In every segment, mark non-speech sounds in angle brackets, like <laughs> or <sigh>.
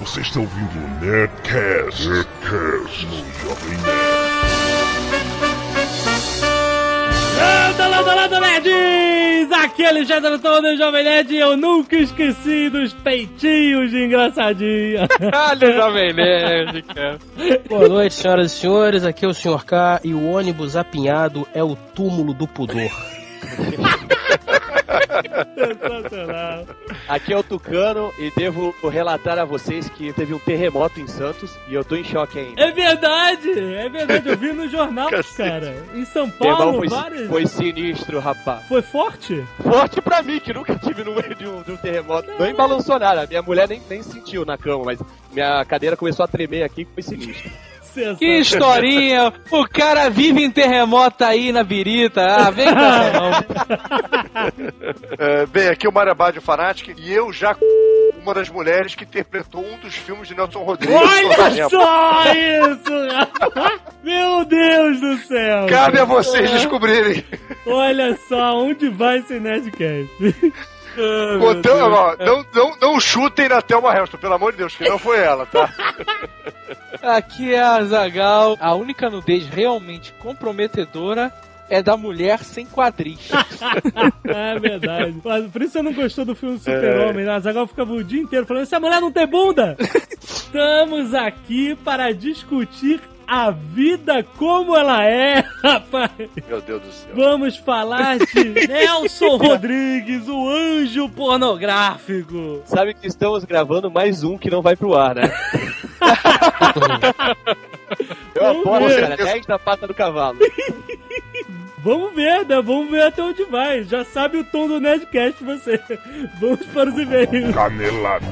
Você está ouvindo o Nerdcast, Nerdcast no Jovem Nerd. Landa, landa, landa, nerds! Aqui é Alexandre Antônio, Jovem Nerd, e eu nunca esqueci dos peitinhos de engraçadinha. Olha o Jovem Nerd, cara. <laughs> Boa noite, senhoras e senhores. Aqui é o Sr. K e o ônibus apinhado é o túmulo do pudor. <laughs> Sensacional. Aqui é o Tucano e devo relatar a vocês que teve um terremoto em Santos e eu tô em choque ainda. É verdade, é verdade, eu vi no jornal, cara. Em São Paulo, foi, vários... foi sinistro, rapaz. Foi forte? Forte pra mim, que nunca tive no meio de um, de um terremoto. Não balançou nada. Minha mulher nem, nem sentiu na cama, mas minha cadeira começou a tremer aqui, foi sinistro. Sensacional. Que historinha! O cara vive em terremoto aí na birita. Ah, vem cá, não. <laughs> É, bem, aqui é o Marabádio Fanatic e eu já uma das mulheres que interpretou um dos filmes de Nelson Rodrigues. Olha só isso! <laughs> Meu Deus do céu! Cabe a vocês descobrirem. Olha só, onde vai esse Nerdcast? <laughs> Botão, Deus. ó, não, não, não chutem na Thelma Heston, pelo amor de Deus, que não foi ela, tá? <laughs> Aqui é a Zagal. A única nudez realmente comprometedora é da mulher sem quadris. <laughs> É verdade. Mas Por isso você não gostou do filme Super-Homem, né? A Zagal ficava o dia inteiro falando: essa mulher não tem bunda! <laughs> Estamos aqui para discutir a vida como ela é, <laughs> rapaz! Meu Deus do céu. Vamos falar de <laughs> Nelson Rodrigues, o anjo pornográfico. Sabe que estamos gravando mais um que não vai pro ar, né? <laughs> Eu Vamos aposto, ver. cara, 10 da pata do cavalo. Vamos ver, né? Vamos ver até onde vai. Já sabe o tom do Nerdcast você. Vamos para os e-mails. Canelada.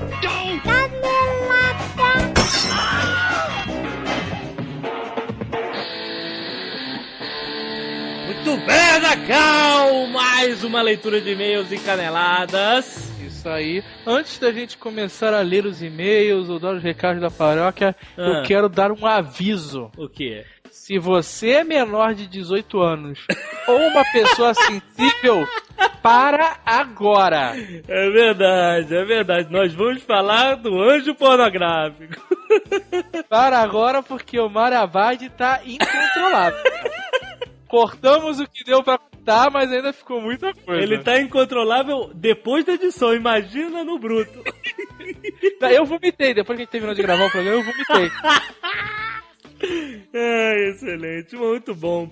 Muito bem, Zacal! Mais uma leitura de e-mails e caneladas. Isso aí. Antes da gente começar a ler os e-mails ou dar os recados da paróquia, Ah. eu quero dar um aviso. O quê? Se você é menor de 18 anos <laughs> ou uma pessoa sensível, para agora. É verdade, é verdade. Nós vamos falar do anjo pornográfico. <laughs> Para agora, porque o Marabade tá incontrolável. <laughs> Cortamos o que deu pra cortar, mas ainda ficou muita coisa. Ele tá incontrolável depois da edição, imagina no bruto. <laughs> Eu vomitei, depois que a gente terminou de gravar o programa, eu vomitei. <laughs> É, excelente, muito bom.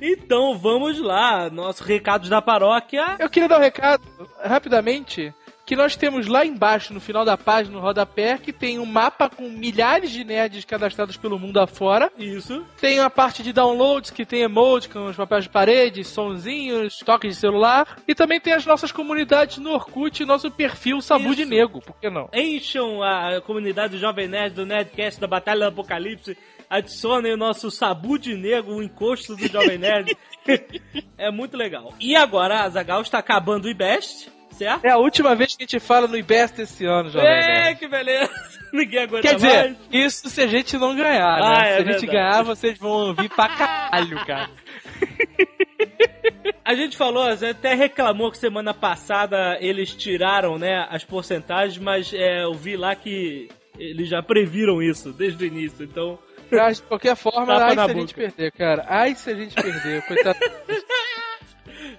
Então vamos lá, nossos recados da paróquia. Eu queria dar um recado, rapidamente, que nós temos lá embaixo, no final da página, no rodapé, que tem um mapa com milhares de nerds cadastrados pelo mundo afora. Isso. Tem a parte de downloads, que tem emote com os papéis de parede, sonzinhos, toques de celular. E também tem as nossas comunidades no Orkut e nosso perfil Sabu Isso. de Nego, por que não? Encham a comunidade do Jovem Nerd, do Nerdcast, da Batalha do Apocalipse. Adicionem o nosso Sabu de Nego, o encosto do Jovem Nerd. <laughs> é muito legal. E agora a Zagal está acabando o IBEST, certo? É a última vez que a gente fala no IBEST esse ano, Jovem É, que beleza. <laughs> Ninguém aguenta Quer dizer, mais. isso se a gente não ganhar, né? Ah, é se a gente verdade. ganhar, vocês vão ouvir pra caralho, cara. <laughs> A gente falou, a gente até reclamou que semana passada eles tiraram, né, as porcentagens, mas é, eu vi lá que eles já previram isso desde o início, então... De qualquer forma, ai se na a boca. gente perder, cara. Ai se a gente perder. Coitado. <laughs>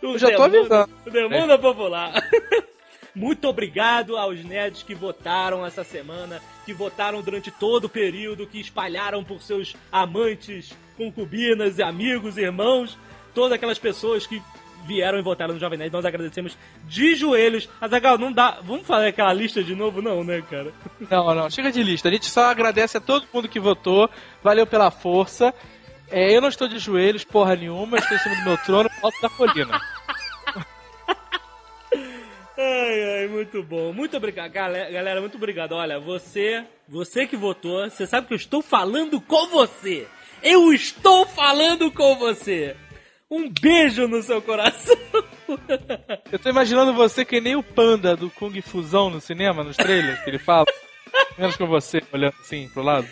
Eu já tô avisando. O demônio popular. <laughs> Muito obrigado aos nerds que votaram essa semana, que votaram durante todo o período, que espalharam por seus amantes, concubinas, amigos, irmãos, todas aquelas pessoas que vieram e votaram no Jovem Nerd. Nós agradecemos de joelhos. Azagal, não dá. Vamos fazer aquela lista de novo, não, né, cara? Não, não, chega de lista. A gente só agradece a todo mundo que votou. Valeu pela força. É, eu não estou de joelhos, porra nenhuma. Estou em cima do meu trono, alto da colina. Ai, ai, muito bom. Muito obrigado, galera, galera, muito obrigado. Olha, você, você que votou, você sabe que eu estou falando com você. Eu estou falando com você. Um beijo no seu coração. Eu tô imaginando você que nem o panda do Kung Fusão no cinema, nos trailers, que ele fala. Menos com você, olhando assim pro lado.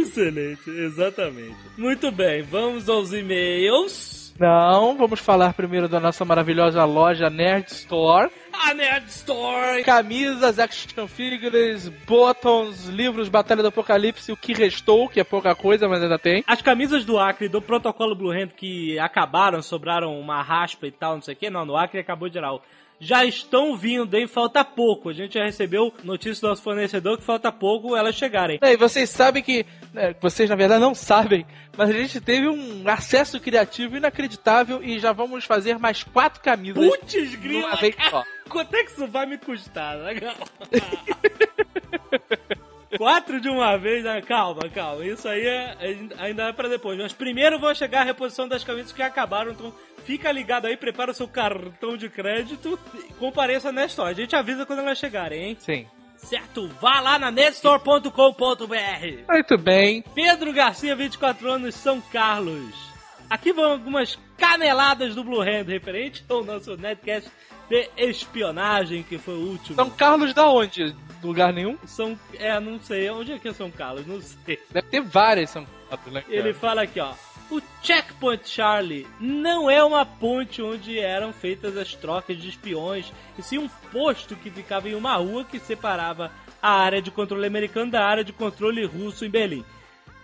Excelente, exatamente. Muito bem, vamos aos e-mails. Não, vamos falar primeiro da nossa maravilhosa loja Nerd Store. A Nerd Store! Camisas, action figures, buttons, livros, Batalha do Apocalipse, o que restou, que é pouca coisa, mas ainda tem. As camisas do Acre do protocolo Blue Hand que acabaram, sobraram uma raspa e tal, não sei o que. Não, no Acre acabou geral. Já estão vindo, hein? Falta pouco. A gente já recebeu notícia do nosso fornecedor que falta pouco elas chegarem. E vocês sabem que. né, vocês na verdade não sabem, mas a gente teve um acesso criativo inacreditável e já vamos fazer mais quatro camisas. Putz, grila! <laughs> Quanto é que isso vai me custar? Legal. <laughs> Quatro de uma vez, né? calma, calma. Isso aí é, ainda é pra depois. Mas primeiro vou chegar a reposição das camisas que acabaram. Então fica ligado aí, prepara o seu cartão de crédito e compareça na Store. A gente avisa quando elas chegarem, hein? Sim. Certo? Vá lá na netstore.com.br. Muito bem. Pedro Garcia, 24 anos, São Carlos. Aqui vão algumas caneladas do Blue Hand referente ao nosso netcast de espionagem, que foi o último. São Carlos da onde? Lugar nenhum? São, é, não sei, onde é que é São Carlos? Não sei. Deve ter várias São Carlos, né? Ele fala aqui, ó. O Checkpoint Charlie não é uma ponte onde eram feitas as trocas de espiões, e sim um posto que ficava em uma rua que separava a área de controle americano da área de controle russo em Berlim.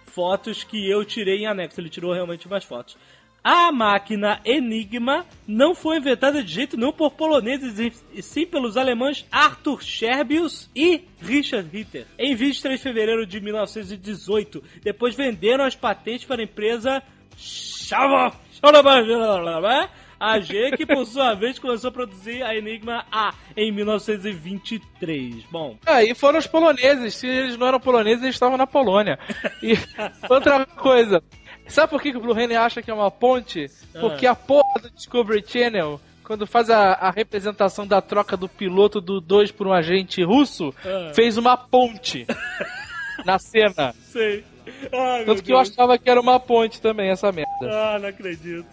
Fotos que eu tirei em anexo, ele tirou realmente umas fotos. A máquina Enigma não foi inventada de jeito nenhum por poloneses, e sim pelos alemães Arthur Scherbius e Richard Ritter. Em 23 de fevereiro de 1918, depois venderam as patentes para a empresa AG, que por sua <laughs> vez começou a produzir a Enigma A em 1923. Bom, Aí foram os poloneses. Se eles não eram poloneses, eles estavam na Polônia. E <laughs> outra coisa. Sabe por que, que o Blue Hand acha que é uma ponte? Porque a porra do Discovery Channel, quando faz a, a representação da troca do piloto do 2 por um agente russo, Ah. fez uma ponte <laughs> na cena. sei. Meu Tanto que eu Deus. achava que era uma ponte também, essa merda. Ah, não acredito.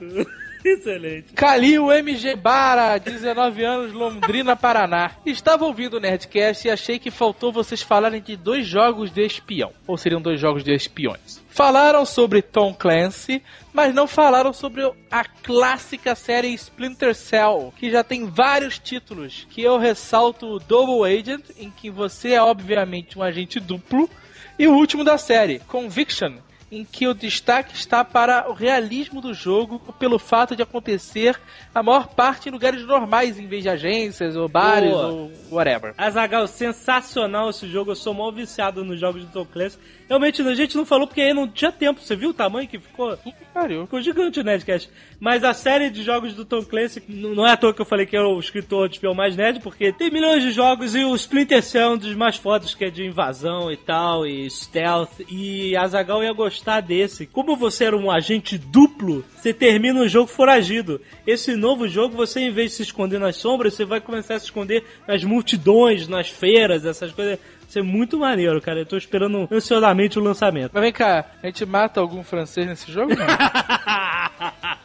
<laughs> Excelente. Calil MG Bara, 19 anos, Londrina, Paraná. Estava ouvindo o Nerdcast e achei que faltou vocês falarem de dois jogos de espião. Ou seriam dois jogos de espiões. Falaram sobre Tom Clancy, mas não falaram sobre a clássica série Splinter Cell, que já tem vários títulos, que eu ressalto o Double Agent, em que você é obviamente um agente duplo, e o último da série, Conviction, em que o destaque está para o realismo do jogo pelo fato de acontecer a maior parte em lugares normais, em vez de agências ou bares Boa. ou whatever. Azagal, sensacional esse jogo. Eu sou mal viciado nos jogos de Tom Clancy. Realmente, a gente não falou porque aí não tinha tempo. Você viu o tamanho que ficou? Pariu. Ficou gigante o Nerdcast. Mas a série de jogos do Tom Clancy, não é à toa que eu falei que é o escritor de espião mais nerd, porque tem milhões de jogos e o Splinter Cell é um dos mais fodas, que é de invasão e tal, e stealth. E a Zagal ia gostar desse. Como você era um agente duplo, você termina o jogo foragido. Esse novo jogo, você em vez de se esconder nas sombras, você vai começar a se esconder nas multidões, nas feiras, essas coisas. Isso é muito maneiro, cara. Eu tô esperando ansiosamente o lançamento. Mas vem cá, a gente mata algum francês nesse jogo? Não. <laughs>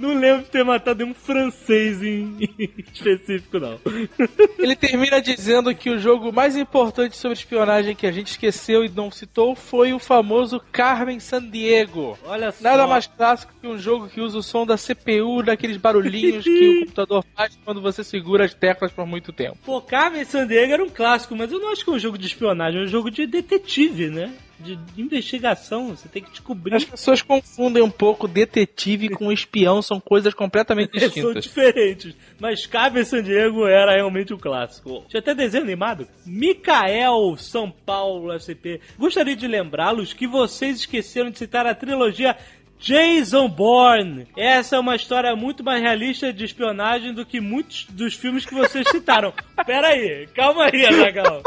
Não lembro de ter matado nenhum francês em <laughs> em específico, não. <laughs> Ele termina dizendo que o jogo mais importante sobre espionagem que a gente esqueceu e não citou foi o famoso Carmen Sandiego. Olha só. Nada mais clássico que um jogo que usa o som da CPU, daqueles barulhinhos que o <laughs> computador faz quando você segura as teclas por muito tempo. Pô, Carmen Sandiego era um clássico, mas eu não acho que é um jogo de espionagem, é um jogo de detetive, né? De investigação, você tem que descobrir. As pessoas confundem um pouco detetive com espião, são coisas completamente <laughs> São distintas. diferentes. Mas Carmen Sandiego era realmente um clássico. Tinha até desenho animado. Micael São Paulo SCP. Gostaria de lembrá-los que vocês esqueceram de citar a trilogia Jason Bourne. Essa é uma história muito mais realista de espionagem do que muitos dos filmes que vocês citaram. <laughs> Pera aí, calma aí, Azaghal.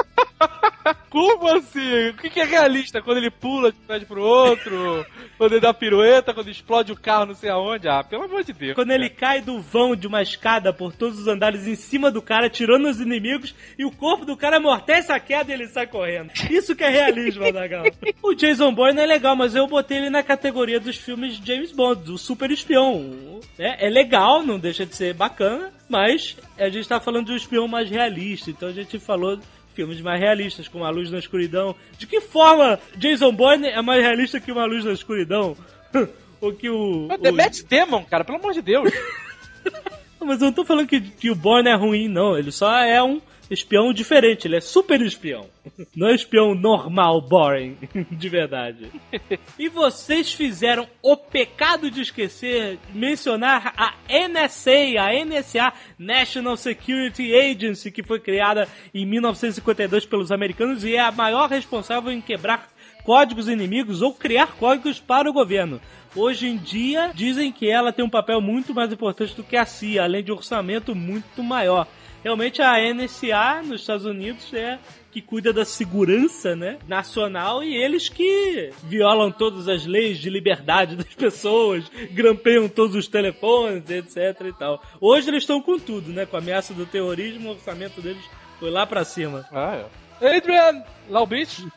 Como assim? O que é realista? Quando ele pula de um prédio pro outro? quando ele dá pirueta? Quando explode o carro não sei aonde? Ah, pelo amor de Deus. Quando ele cai do vão de uma escada por todos os andares em cima do cara, tirando os inimigos, e o corpo do cara amortece a queda e ele sai correndo. Isso que é realismo, Azaghal. <laughs> O Jason Bourne é legal, mas eu botei ele na categoria dos filmes de James Bond, do super espião. É, é legal, não deixa de ser bacana, mas a gente tá falando de um espião mais realista, então a gente falou filmes mais realistas, como A Luz na Escuridão. De que forma Jason Bourne é mais realista que Uma Luz na Escuridão? <laughs> o que o. The o... Matt Damon, cara, pelo amor de Deus. <laughs> Mas eu não tô falando que, que o Bourne é ruim, não. Ele só é um espião diferente, ele é super espião. Não é espião normal, boring, <laughs> de verdade. E vocês fizeram o pecado de esquecer mencionar a NSA, a NSA, National Security Agency, que foi criada em 1952 pelos americanos e é a maior responsável em quebrar códigos inimigos ou criar códigos para o governo. Hoje em dia, dizem que ela tem um papel muito mais importante do que a CIA, além de um orçamento muito maior. Realmente a NSA nos Estados Unidos é que cuida da segurança, né, nacional e eles que violam todas as leis de liberdade das pessoas, grampeiam todos os telefones, etc e tal. Hoje eles estão com tudo, né, com a ameaça do terrorismo, o orçamento deles foi lá pra cima. Ah, é. Adrian Laubich,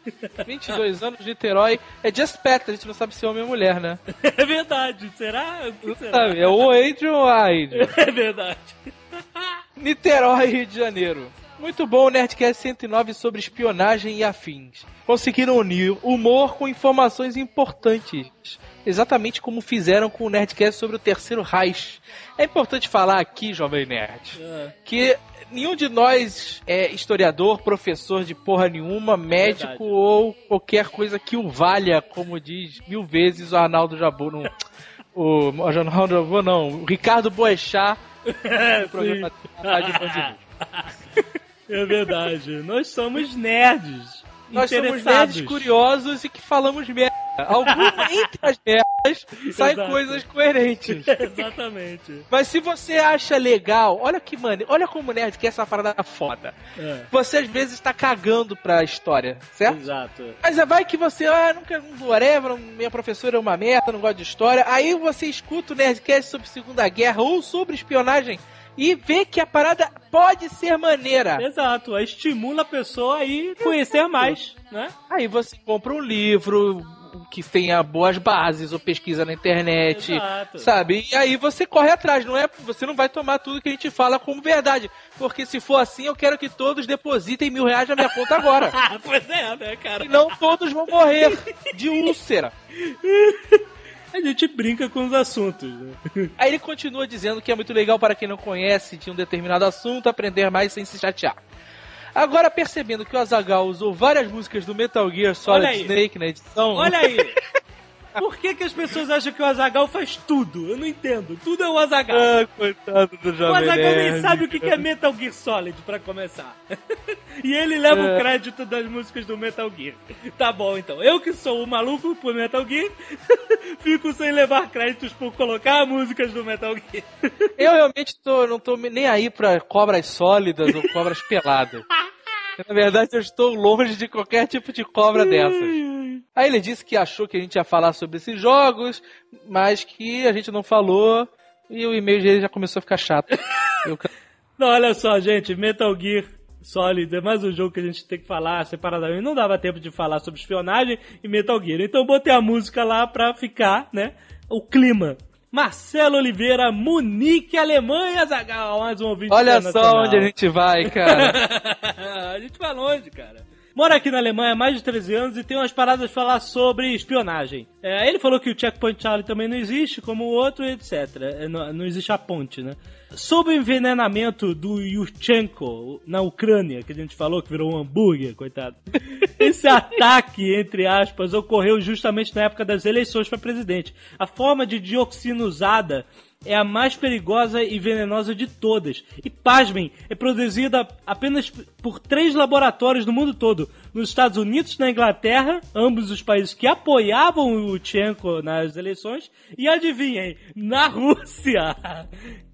22 <laughs> anos, Niterói. É Just Pet, a gente não sabe se é homem ou mulher, né? É verdade, será? O que será? Sabe, é o Adrian ou a Adrian? <laughs> É verdade. Niterói, Rio de Janeiro. Muito bom o Nerdcast 109 sobre espionagem e afins. Conseguiram unir humor com informações importantes. Exatamente como fizeram com o Nerdcast sobre o terceiro Reich. É importante falar aqui, Jovem Nerd, É. que nenhum de nós é historiador, professor de porra nenhuma, médico Verdade. ou qualquer coisa que o valha, como diz mil vezes o Arnaldo Jabu no. O, o Arnaldo Jabu não, o Ricardo Boechat É, programa Band News. <laughs> É verdade. Nós somos nerds. Nós somos nerds curiosos e que falamos merda. Alguma <laughs> entre as merdas saem Exato. coisas coerentes. <laughs> Exatamente. Mas se você acha legal, olha que mano, olha como nerd que é essa parada foda. É, Você às vezes tá cagando pra história, certo? exato. Mas vai que você, ah, nunca, whatever, minha professora é uma merda, não gosto de história. Aí você escuta o Nerdcast sobre Segunda Guerra ou sobre espionagem e vê que a parada pode ser maneira. Exato. Estimula a pessoa a ir conhecer mais, né? Aí você compra um livro que tenha boas bases ou pesquisa na internet, Exato. sabe? E aí você corre atrás, não é? Você não vai tomar tudo que a gente fala como verdade, porque se for assim, eu quero que todos depositem mil reais na minha conta agora. <laughs> Pois é, né, cara? Senão todos vão morrer de úlcera. <laughs> A gente brinca com os assuntos. Né? <laughs> Aí ele continua dizendo que é muito legal para quem não conhece de um determinado assunto aprender mais sem se chatear. Agora, percebendo que o Azagal usou várias músicas do Metal Gear Solid. Snake na edição. Olha aí. <laughs> Por que, que as pessoas acham que o Azagal faz tudo? Eu não entendo. Tudo é o Azagal. Ah, coitado do O Jovem Azagal nem sabe o que que é. Metal Gear Solid, pra começar. <laughs> e ele leva o É. crédito das músicas do Metal Gear. Tá bom, então. Eu que sou o maluco por Metal Gear, <laughs> fico sem levar créditos por colocar músicas do Metal Gear. <laughs> Eu realmente tô, não tô nem aí pra cobras sólidas ou cobras peladas. Na verdade, eu estou longe de qualquer tipo de cobra dessas. Aí ele disse que achou que a gente ia falar sobre esses jogos, mas que a gente não falou e o e-mail dele já começou a ficar chato. <laughs> Eu- Não, olha só, gente, Metal Gear Solid é mais um jogo que a gente tem que falar separadamente. Não dava tempo de falar sobre espionagem e Metal Gear. Então eu botei a música lá pra ficar, né? O clima. Marcelo Oliveira, Munique, Alemanha, Zagal, mais um ouvinte Olha só onde a gente vai, cara. <laughs> a gente vai longe, cara. Mora aqui na Alemanha há mais de 13 anos e tem umas paradas pra falar sobre espionagem. É, ele falou que o Checkpoint Charlie também não existe, como o outro, etc. É, não, não existe a ponte, né? Sobre o envenenamento do Yushchenko na Ucrânia, que a gente falou que virou um hambúrguer, coitado. <laughs> Esse ataque, entre aspas, ocorreu justamente na época das eleições para presidente. A forma de dioxina usada é a mais perigosa e venenosa de todas. E pasmem, é produzida apenas por três laboratórios no mundo todo. Nos Estados Unidos na Inglaterra, ambos os países que apoiavam o Tchenko nas eleições. E adivinhem, na Rússia,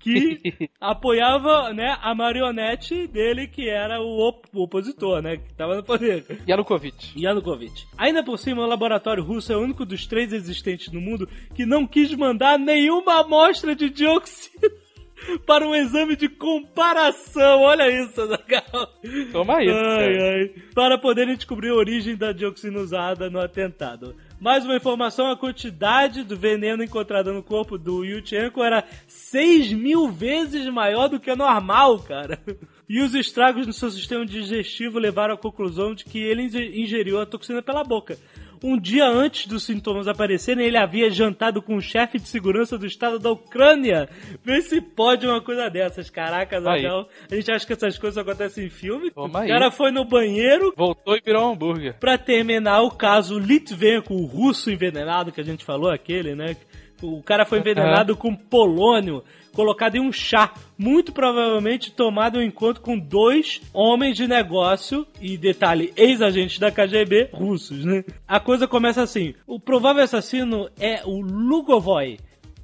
que <laughs> apoiava né, a marionete dele, que era o, op- o opositor, né, que estava no poder. Yanukovych. Yanukovych. Ainda por cima, o laboratório russo é o único dos três existentes no mundo que não quis mandar nenhuma amostra de dioxina <laughs> para um exame de comparação. Olha isso, Zagal. Toma aí. Ai, ai. Para poderem descobrir a origem da dioxina usada no atentado. Mais uma informação, a quantidade do veneno encontrado no corpo do Yuchenko era 6 mil vezes maior do que a normal, cara. E os estragos no seu sistema digestivo levaram à conclusão de que ele inge- ingeriu a toxina pela boca. Um dia antes dos sintomas aparecerem, ele havia jantado com o chefe de segurança do estado da Ucrânia. Vê se pode uma coisa dessas. Caracas, Aí. Abel. A gente acha que essas coisas acontecem em filme. Toma o aí. cara foi no banheiro Voltou e virou um hambúrguer. pra terminar o caso Litvenko, o russo envenenado que a gente falou, aquele, né? O cara foi envenenado com polônio colocado em um chá, muito provavelmente tomado em encontro com dois homens de negócio e detalhe, ex-agentes da KGB russos, né? A coisa começa assim: o provável assassino é o Lugovoy.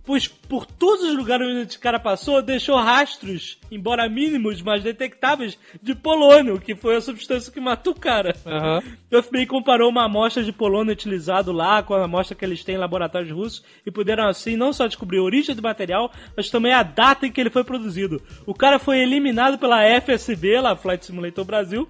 Pois por todos os lugares onde esse cara passou, deixou rastros, embora mínimos, mas detectáveis, de polônio, que foi a substância que matou o cara. Aham. O FBI comparou uma amostra de polônio utilizado lá com a amostra que eles têm em laboratórios russos e puderam assim não só descobrir a origem do material, mas também a data em que ele foi produzido. O cara foi eliminado pela FSB, lá Flight Simulator Brasil,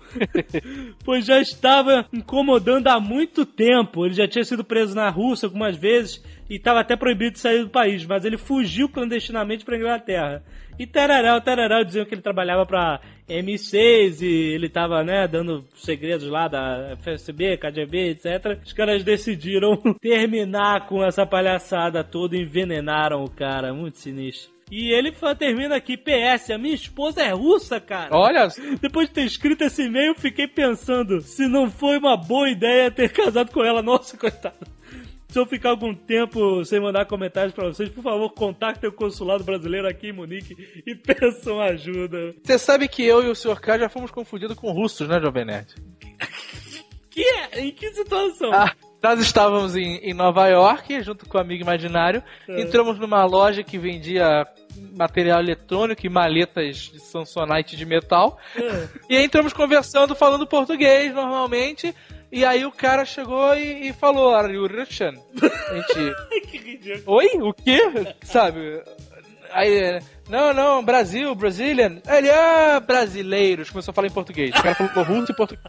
<laughs> pois já estava incomodando há muito tempo. Ele já tinha sido preso na Rússia algumas vezes e estava até proibido de sair do país, mas ele fugiu clandestinamente para Inglaterra. E tarará, tarará, diziam que ele trabalhava pra M6 e ele tava, né, dando segredos lá da FSB, KGB, etc. Os caras decidiram <laughs> terminar com essa palhaçada toda e envenenaram o cara. Muito sinistro. E ele termina aqui, PS, a minha esposa é russa, cara. Olha, Depois de ter escrito esse e-mail, fiquei pensando se não foi uma boa ideia ter <laughs> casado com ela. Nossa, coitado. Se eu ficar algum tempo sem mandar comentários pra vocês, por favor, contactem o consulado brasileiro aqui em Munique e <laughs> peçam ajuda. você sabe que eu e o Sr. K já fomos confundidos com russos, né, Jovem Nerd? <laughs> Que é? Em que situação? Ah, nós estávamos em, em Nova York, junto com o amigo imaginário. É. Entramos numa loja que vendia material eletrônico e maletas de Samsonite de metal. É. E aí entramos conversando, falando português normalmente. E aí o cara chegou e, e falou, Are you Russian? <laughs> Gente, que ridículo. oi? O quê? Sabe? Aí, não, não, Brasil, Brazilian. Aí Ele, ah, brasileiros. Começou a falar em português. O cara falou russo e português.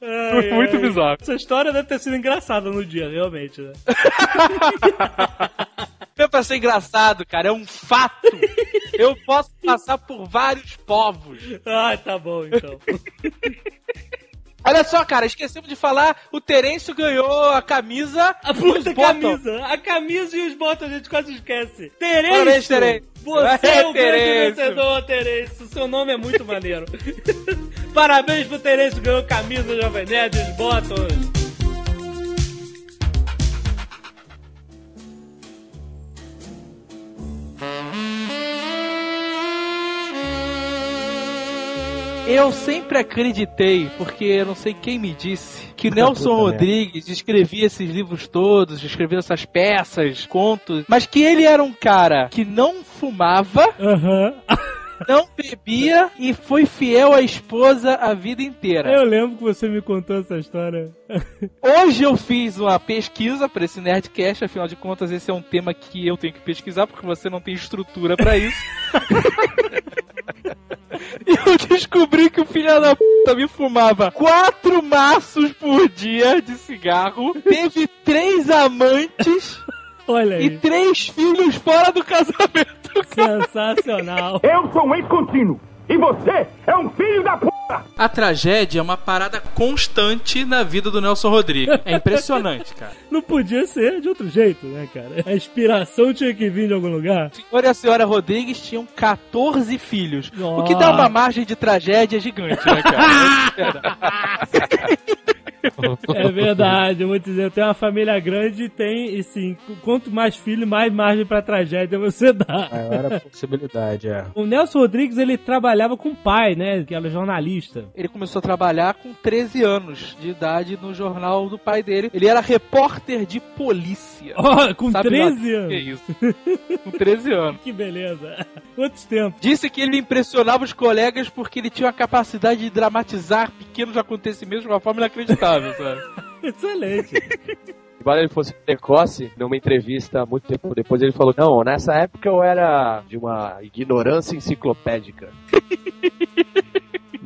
Ai, Muito ai. bizarro. Essa história deve ter sido engraçada no dia, realmente, né? <laughs> Não é pra ser engraçado, cara, é um fato. Eu posso passar por vários povos. Ah, tá bom, então. <laughs> Olha só, cara, esquecemos de falar, o Terêncio ganhou a camisa. A puta bottom. camisa. A camisa e os botões a gente quase esquece. Parabéns, Terêncio. Terêncio. Você É, é o grande Terêncio. vencedor, Terêncio. Seu nome é muito maneiro. <laughs> Parabéns pro Terêncio, ganhou camisa, Jovem Nerd, os botões. Eu sempre acreditei, porque eu não sei quem me disse, que Nelson Rodrigues escrevia esses livros todos, escrevia essas peças, contos, mas que ele era um cara que não fumava, Aham. não bebia e foi fiel à esposa a vida inteira. Eu lembro que você me contou essa história. Hoje eu fiz uma pesquisa para esse Nerdcast, afinal de contas esse é um tema que eu tenho que pesquisar porque você não tem estrutura para isso. <laughs> e eu descobri que o filho da puta me fumava quatro maços por dia de cigarro, teve três amantes Olha e aí. três filhos fora do casamento. Sensacional. Eu sou um ex-contínuo. E você é um filho da p. A tragédia é uma parada constante na vida do Nelson Rodrigues. É impressionante, cara. <laughs> Não podia ser de outro jeito, né, cara? A inspiração tinha que vir de algum lugar. O senhor e a senhora Rodrigues tinham 14 filhos. O que dá uma margem de tragédia gigante, né, cara? <laughs> É verdade, eu vou te dizer, eu tenho uma família grande e tem, e sim, quanto mais filho, mais margem pra tragédia você dá. Maior a possibilidade, é. O Nelson Rodrigues, ele trabalhava com o pai, né, que era jornalista. Ele começou a trabalhar com 13 anos de idade no jornal do pai dele. Ele era repórter de polícia. Ó, com Sabe lá 13 Que é anos. isso? Com 13 anos. Que beleza. Quantos tempos? Disse que ele impressionava os colegas porque ele tinha a capacidade de dramatizar pequenos acontecimentos de uma forma inacreditável, sabe? <laughs> Excelente. Embora ele fosse precoce, numa entrevista muito tempo depois, ele falou: Não, nessa época eu era de uma ignorância enciclopédica. <laughs>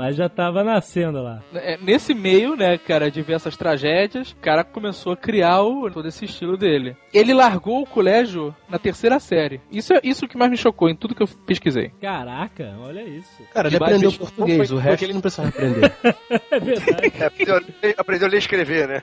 Mas já tava nascendo lá. É, Nesse meio, né, cara, de ver essas tragédias, o cara começou a criar o, todo esse estilo dele. Ele largou o colégio na terceira série. Isso é isso que mais me chocou em tudo que eu pesquisei. Caraca, olha isso. Cara, ele aprendeu português, foi- o resto ele não precisava aprender. <laughs> <laughs> É verdade. É, aprendeu, a ler- aprendeu a ler e escrever, né?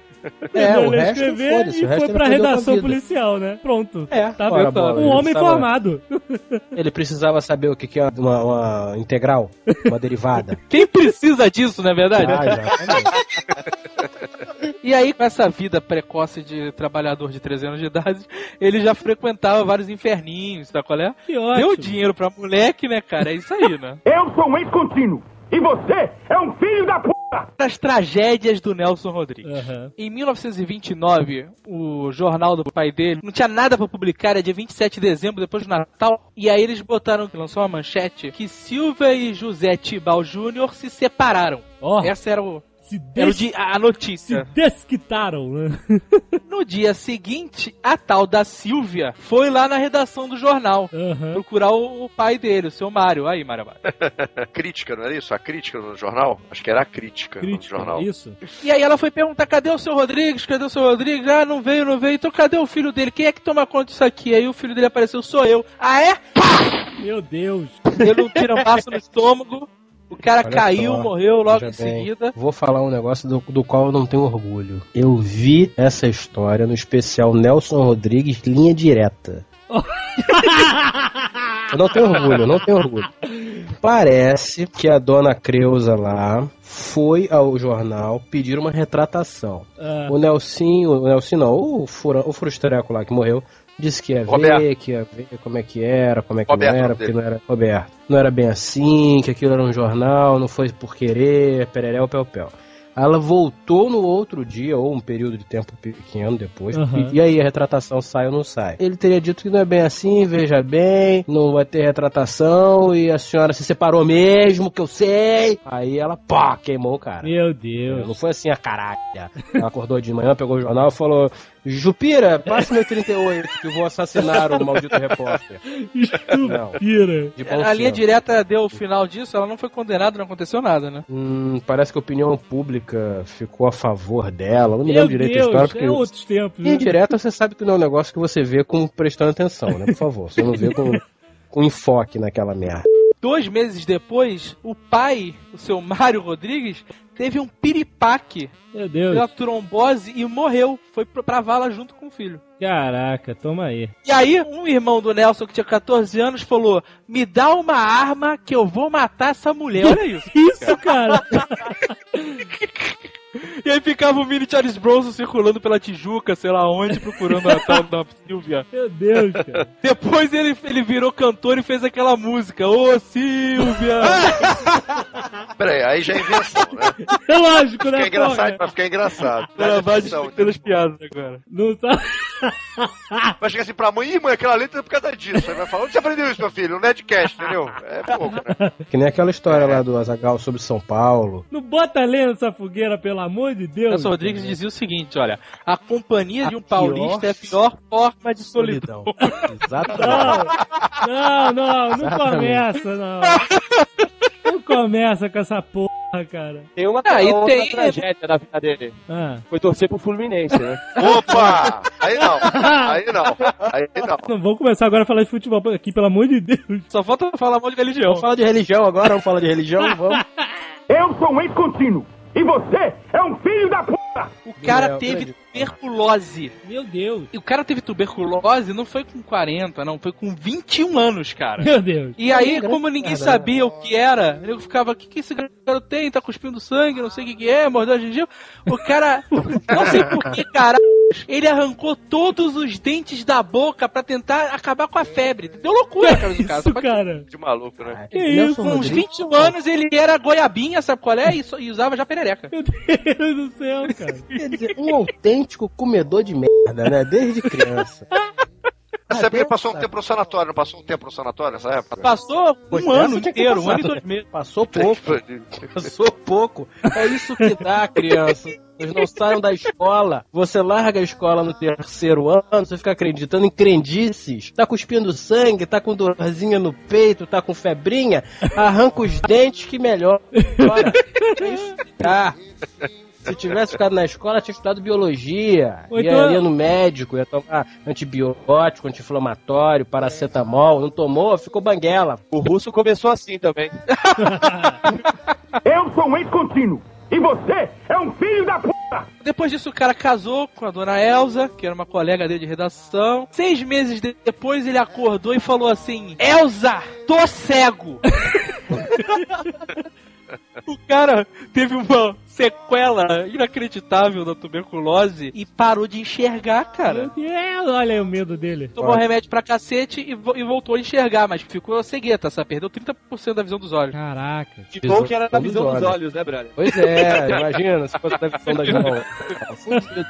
É, o Ele ia resto, escrever e o resto foi pra aprendeu redação policial, né? Pronto. É, Tá ora vendo? bola, Um ele homem precisava- formado. <laughs> Ele precisava saber o que que é uma, uma integral, uma derivada. Quem precisa disso, não é verdade? Ah, <laughs> exatamente. E aí, com essa vida precoce de trabalhador de 13 anos de idade, ele já frequentava vários inferninhos, tá qual é? Que ótimo. Deu dinheiro pra moleque, né, cara? É isso aí, né? Eu sou um ex-contínuo. E você é um filho da p. As tragédias do Nelson Rodrigues. Aham. Em 1929, o jornal do pai dele não tinha nada pra publicar, era dia 27 de dezembro, depois do Natal. E aí eles botaram, lançou uma manchete, que Silvia e José Tibal Júnior se separaram. Ó, Essa era, o, se, des... a se notícia. desquitaram, né? <laughs> No dia seguinte, a tal da Silvia foi lá na redação do jornal. Aham. Procurar o, o pai dele, o seu Mário. Aí, Mário. Mário. <laughs> Crítica, não era isso? A crítica no jornal? Acho que era a crítica, Crítica, no jornal. isso. E aí ela foi perguntar: cadê o seu Rodrigues? Cadê o seu Rodrigues? Ah, não veio, não veio. Então cadê o filho dele? Quem é que toma conta disso aqui? Aí o filho dele apareceu: sou eu. Ah, é? Meu Deus. Deu um tirambaço no estômago. O cara Olha caiu, só, morreu logo Veja em bem, seguida. Vou falar um negócio do, do qual eu não tenho orgulho. Eu vi essa história no especial Nelson Rodrigues, linha direta. <laughs> Eu não tenho orgulho, eu não tenho orgulho. Parece que a dona Creuza lá foi ao jornal pedir uma retratação. Ah, O Nelsinho, o Nelson não, o, fura, o frustreco lá que morreu, disse que ia ver, Roberto. que ia ver como é que era, como é que Roberto, não era, porque não era. Roberto. Não era bem assim, que aquilo era um jornal, não foi por querer, pereré, pel, pel. Ela voltou no outro dia, ou um período de tempo pequeno depois, Aham. e, e aí a retratação sai ou não sai. Ele teria dito que não é bem assim, veja bem, não vai ter retratação, e a senhora se separou mesmo, que eu sei. Aí ela, pá, queimou o cara. meu Não Deus. foi assim a caralho. Ela acordou de manhã, pegou o jornal e falou: Jupira, passe meu 38, que eu vou assassinar o maldito repórter. Bom A linha direta deu o final disso, ela não foi condenada, não aconteceu nada, né? Hum, parece que a opinião pública ficou a favor dela. Não me Meu lembro direito Deus, da história, porque. é outros tempos. Linha né? direta, você sabe que não é um negócio que você vê com prestando atenção, né? Por favor. Você não vê com, com enfoque naquela merda. Dois meses depois, o pai, o seu <laughs> Mário Rodrigues, teve um piripaque, Meu deu Deus. uma trombose e morreu. Foi pra vala junto com o filho. Caraca, toma aí. E aí, um irmão do Nelson, que tinha 14 anos, falou: Me dá uma arma que eu vou matar essa mulher. Olha isso. <laughs> Isso, cara. <laughs> <laughs> E aí ficava o mini Charles Bronson circulando pela Tijuca, sei lá onde, procurando a tal da Silvia. <laughs> Meu Deus, cara. Depois ele, ele virou cantor e fez aquela música, Ô Silvia! <laughs> Pera aí, aí já é invenção, né? É lógico, né? Fica engraçado, porra? vai ficar engraçado. Vai Invenção, discutindo as piadas agora. Não tá. Vai chegar assim pra mãe, ih, mãe, aquela letra é por causa disso. Aí vai falar, onde você aprendeu isso, meu filho? No Nerdcast, entendeu? É pouco, né? Que nem aquela história lá do Azagal sobre São Paulo. Não bota lenha nessa fogueira, pelo amor de Deus. Nelson Rodrigues dizia o seguinte, olha, a companhia de um A pior paulista é a pior forma de solidão. <laughs> Exatamente. Não, não, não, não começa, não. Não começa com essa porra, cara. Tem uma, Ah, outra tem- tragédia na vida dele. Ah. Foi torcer pro Fluminense, né? <laughs> Opa! Aí não, aí não, aí não. Não vamos começar agora a falar de futebol aqui, pelo amor de Deus. Só falta falar mal de religião. Vamos falar de religião agora, vamos falar de religião, vamos. Eu sou um ex-contínuo. E você é um filho da p. O cara teve grande. tuberculose. Meu Deus. E o cara teve tuberculose não foi com 40, não, foi com 21 anos, cara. Meu Deus. E aí, grande como ninguém merda, sabia o que era, ele ficava, o que, que esse garoto tem? Tá cuspindo sangue, não sei o que, que é, mordeu a gengiva. O cara, não sei por que, cara, ele arrancou todos os dentes da boca pra tentar acabar com a febre. Deu loucura na cabeça do cara. <laughs> Isso, cara. De maluco, né? Que Nelson isso, Com uns Rodrigues, 21 anos ele era goiabinha, sabe qual é? E, só- e usava já perereca. Meu Deus do céu, cara. Quer dizer, um autêntico comedor de merda, né? Desde criança. <laughs> Nessa época ele passou um tempo no sanatório, não passou um tempo no sanatório nessa época? Passou Pois um essa ano inteiro, um ano e dois meses. Passou pouco. Passou pouco. É isso que dá, criança. Vocês não saem da escola. Você larga a escola no terceiro ano, você fica acreditando em crendices. Tá cuspindo sangue, tá com dorzinha no peito, tá com febrinha. Arranca os dentes que melhora. É isso que dá. Se tivesse ficado na escola, tinha estudado biologia. Ou Ia, então- ia no médico, ia tomar antibiótico, anti-inflamatório, paracetamol. Não tomou, ficou banguela. O russo começou assim também. <laughs> Eu sou um ex-contínuo. E você é um filho da puta! Depois disso, o cara casou com a dona Elsa, que era uma colega dele de redação. Seis meses de- depois, ele acordou e falou assim: Elsa, tô cego! <laughs> o cara teve uma sequela inacreditável da tuberculose e parou de enxergar, cara. Deus, olha aí o medo dele. Tomou remédio pra cacete e, vo- e voltou a enxergar, mas ficou cegueta, sabe? Perdeu 30% da visão dos olhos. Caraca. Que bom que era na visão dos olhos. olhos, né, brother? Pois é, <laughs> imagina, se fosse da visão da visão. <laughs>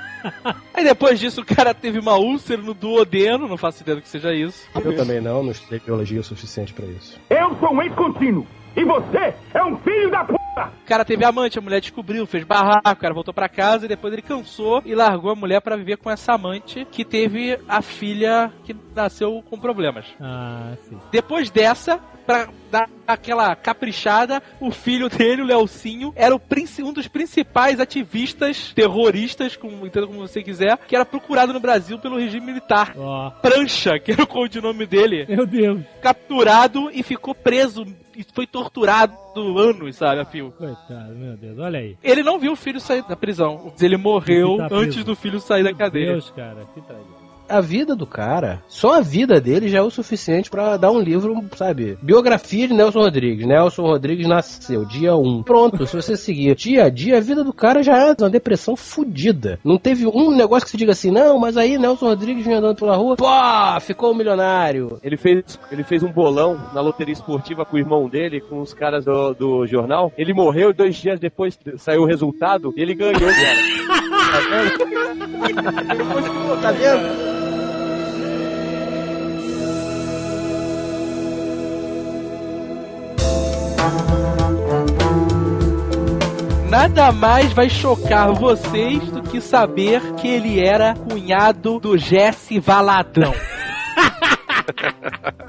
Aí depois disso, o cara teve uma úlcera no duodeno, não faço ideia do que seja isso. Eu também não, não estudei biologia o suficiente pra isso. Eu sou um ex-contínuo. E você é um filho da puta! O cara teve amante, a mulher descobriu, fez barraco, o cara voltou pra casa e depois ele cansou e largou a mulher pra viver com essa amante que teve a filha que nasceu com problemas. Ah, sim. Depois dessa, pra dar aquela caprichada, o filho dele, o Leocinho, era o um dos principais ativistas terroristas, como, entenda como você quiser, que era procurado no Brasil pelo regime militar. Ó. Prancha, <laughs> que era o codinome dele, Meu Deus. capturado e ficou preso e foi torturado anos, sabe, a fio. Coitado, meu Deus. Olha aí. Ele não viu o filho sair da prisão. Ele morreu Tá antes do filho sair da cadeia. Deus, cara. Que tragédia. A vida do cara, só a vida dele já é o suficiente pra dar um livro, sabe? Biografia de Nelson Rodrigues. Nelson Rodrigues nasceu, dia 1. Pronto, se você seguir dia a dia, a vida do cara já é uma depressão fodida. Não teve um negócio que se diga assim, não, mas aí Nelson Rodrigues vinha andando pela rua, pô, ficou um milionário. Ele fez, ele fez um bolão na loteria esportiva com o irmão dele, com os caras do, do jornal. Ele morreu dois dias depois saiu o resultado e ele ganhou, cara. <laughs> Tá vendo? Nada mais vai chocar vocês do que saber que ele era cunhado do Jesse Valadão. <laughs>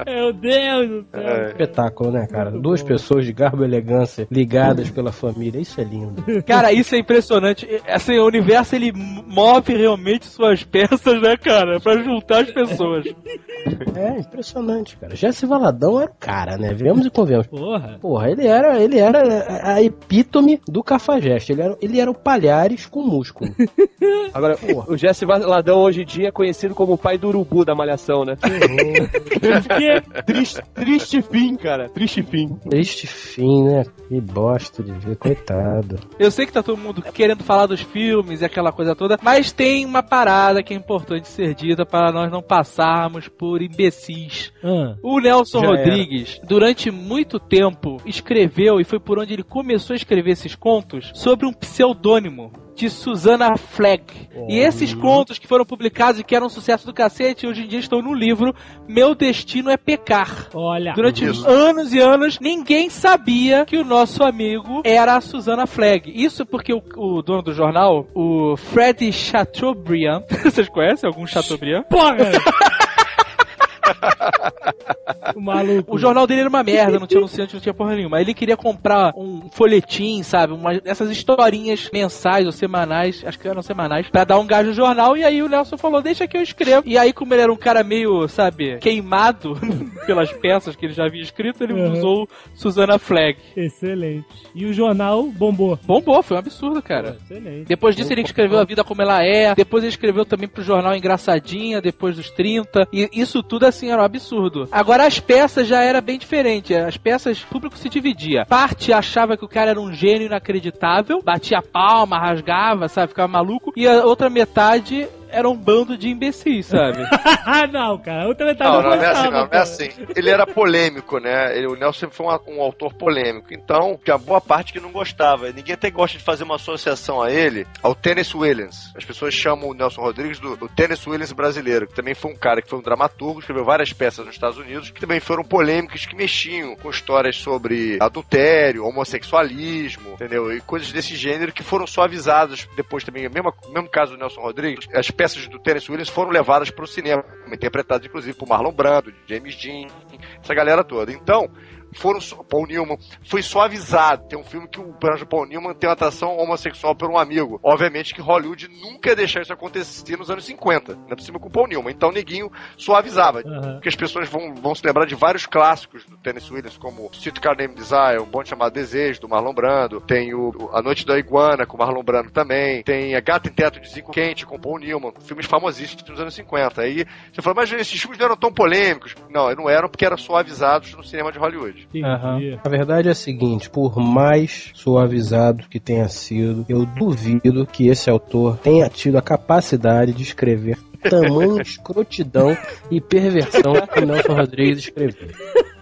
Meu Deus do céu. Espetáculo, né, cara? Duas pessoas de garbo e elegância ligadas pela família, isso é lindo. <laughs> Cara, isso é impressionante. Assim, o universo ele move realmente suas <laughs> peças, né, cara? Pra juntar as pessoas. É, impressionante, cara. Jesse Valadão era o cara, né? Vemos e convenhamos. Porra. Porra, ele era, ele era a epítome do cafajeste. Ele era, ele era o palhares com músculo. Agora, Porra. o Jesse Valadão hoje em dia é conhecido como o pai do urubu da malhação, né? Porque triste, triste fim, cara. Triste fim. Triste fim, né? Que bosta de ver, coitado. Eu sei que tá todo mundo querendo falar dos filmes e aquela coisa toda, mas tem uma parada que é importante ser dita para nós não passarmos por imbecis. Ah, O Nelson Rodrigues, durante muito tempo, escreveu, e foi por onde ele começou a escrever esses contos, sobre um pseudônimo de Susana Flagg. E esses contos que foram publicados e que eram um sucesso do cacete, hoje em dia estão no livro Meu Destino é Pecar. olha. Durante Isso. anos e anos, ninguém sabia que o nosso amigo era a Susana Flagg. Isso porque o, o dono do jornal, o Fred Chateaubriand, <laughs> vocês conhecem algum Chateaubriand? Porra! <laughs> o maluco. O jornal dele era uma merda, não tinha <laughs> anunciante, não tinha porra nenhuma. Aí Ele queria comprar um folhetim, sabe? Uma, essas historinhas mensais ou semanais, acho que eram semanais, pra dar um gás no jornal. E aí o Nelson falou: Deixa que eu escrevo. E aí, como ele era um cara meio, sabe, queimado <laughs> pelas peças que ele já havia escrito, ele Uhum. usou Susana Flagg. Excelente. E o jornal bombou. Bombou, foi um absurdo, cara. Excelente. Depois disso ele escreveu A Vida Como Ela É, depois ele escreveu também pro jornal Engraçadinha, depois dos 30, e isso tudo assim era um absurdo. Agora as peças já era bem diferente, as peças, o público se dividia. Parte achava que o cara era um gênio inacreditável, batia palma, rasgava, sabe, ficava maluco, e a outra metade era um bando de imbecis, sabe? Ah, <laughs> <laughs> não, cara. O teletarão Não, não, não é assim, não, não é assim. Ele era polêmico, né? Ele- o Nelson sempre foi um, um autor polêmico. Então, tinha boa parte que não gostava. Ninguém até gosta de fazer uma associação a ele ao Tennessee Williams. As pessoas chamam o Nelson Rodrigues do, do Tennessee Williams brasileiro, que também foi um cara que foi um dramaturgo, escreveu várias peças nos Estados Unidos, que também foram polêmicas, que mexiam com histórias sobre adultério, homossexualismo, entendeu? E coisas desse gênero que foram suavizadas depois também. O mesmo, mesmo caso do Nelson Rodrigues, as peças do Tennessee Williams foram levadas para o cinema, interpretadas inclusive por Marlon Brando, James Dean, essa galera toda. Então, foram Paul Newman foi suavizado. Tem um filme que o personagem Paul Newman tem uma atração homossexual por um amigo. Obviamente que Hollywood nunca ia deixar isso acontecer nos anos 50, não é possível com o Paul Newman. Então, Neguinho suavizava. Aham. Porque as pessoas vão, vão se lembrar de vários clássicos do Tennessee Williams, como City Car Name Desire, Um Bom Chamado Desejo, do Marlon Brando. Tem o, o A Noite da Iguana, com o Marlon Brando também. Tem A Gata em Teto de Zinco Quente, com Paul Newman. Filmes famosíssimos dos anos 50. Aí você fala, mas esses filmes não eram tão polêmicos. Não, não eram porque eram suavizados no cinema de Hollywood. Entendi. A verdade é a seguinte, por mais suavizado que tenha sido, eu duvido que esse autor tenha tido a capacidade de escrever tamanha <laughs> escrotidão e perversão que Nelson Rodrigues escreveu.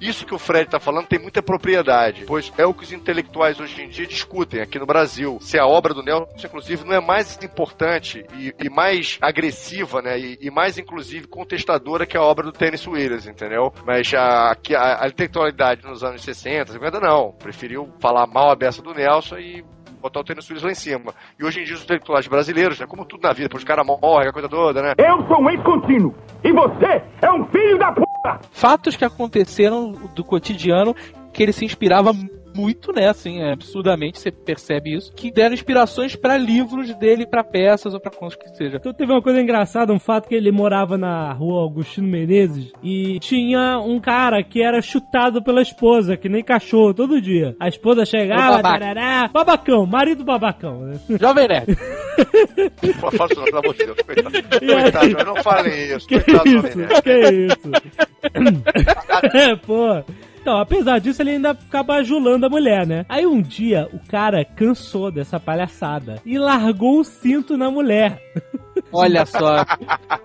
Isso que o Fred tá falando tem muita propriedade, pois é o que os intelectuais hoje em dia discutem aqui no Brasil. Se a obra do Nelson, inclusive, não é mais importante e, e mais agressiva, né? E, e mais, inclusive, contestadora que a obra do Tennessee Williams, entendeu? Mas a, a, a intelectualidade nos anos 60, 50, não. Preferiu falar mal a beça do Nelson e botar o Tennessee Williams lá em cima. E hoje em dia os intelectuais brasileiros, né? Como tudo na vida, depois os caras morrem, a coisa toda, né? Eu sou um ex-contínuo. E você é um filho da puta! Fatos que aconteceram do cotidiano que ele se inspirava muito, né? Assim, é, absurdamente, você percebe isso. Que deram inspirações pra livros dele, pra peças ou pra contos que seja. Então teve uma coisa engraçada, um fato que ele morava na rua Augustino Menezes e tinha um cara que era chutado pela esposa, que nem cachorro, todo dia. A esposa chegava, babaca. tarará, babacão, marido babacão, né? Jovem Nerd. Faça isso não, pelo amor de Deus. Coitado, <laughs> aí? coitado mas não falem isso. Que Coitado do isso? Jovem Nerd. Que isso? <laughs> <laughs> é, pô. Então, apesar disso, ele ainda ficava bajulando a mulher, né? Aí um dia, o cara cansou dessa palhaçada e largou o cinto na mulher. <laughs> Olha só.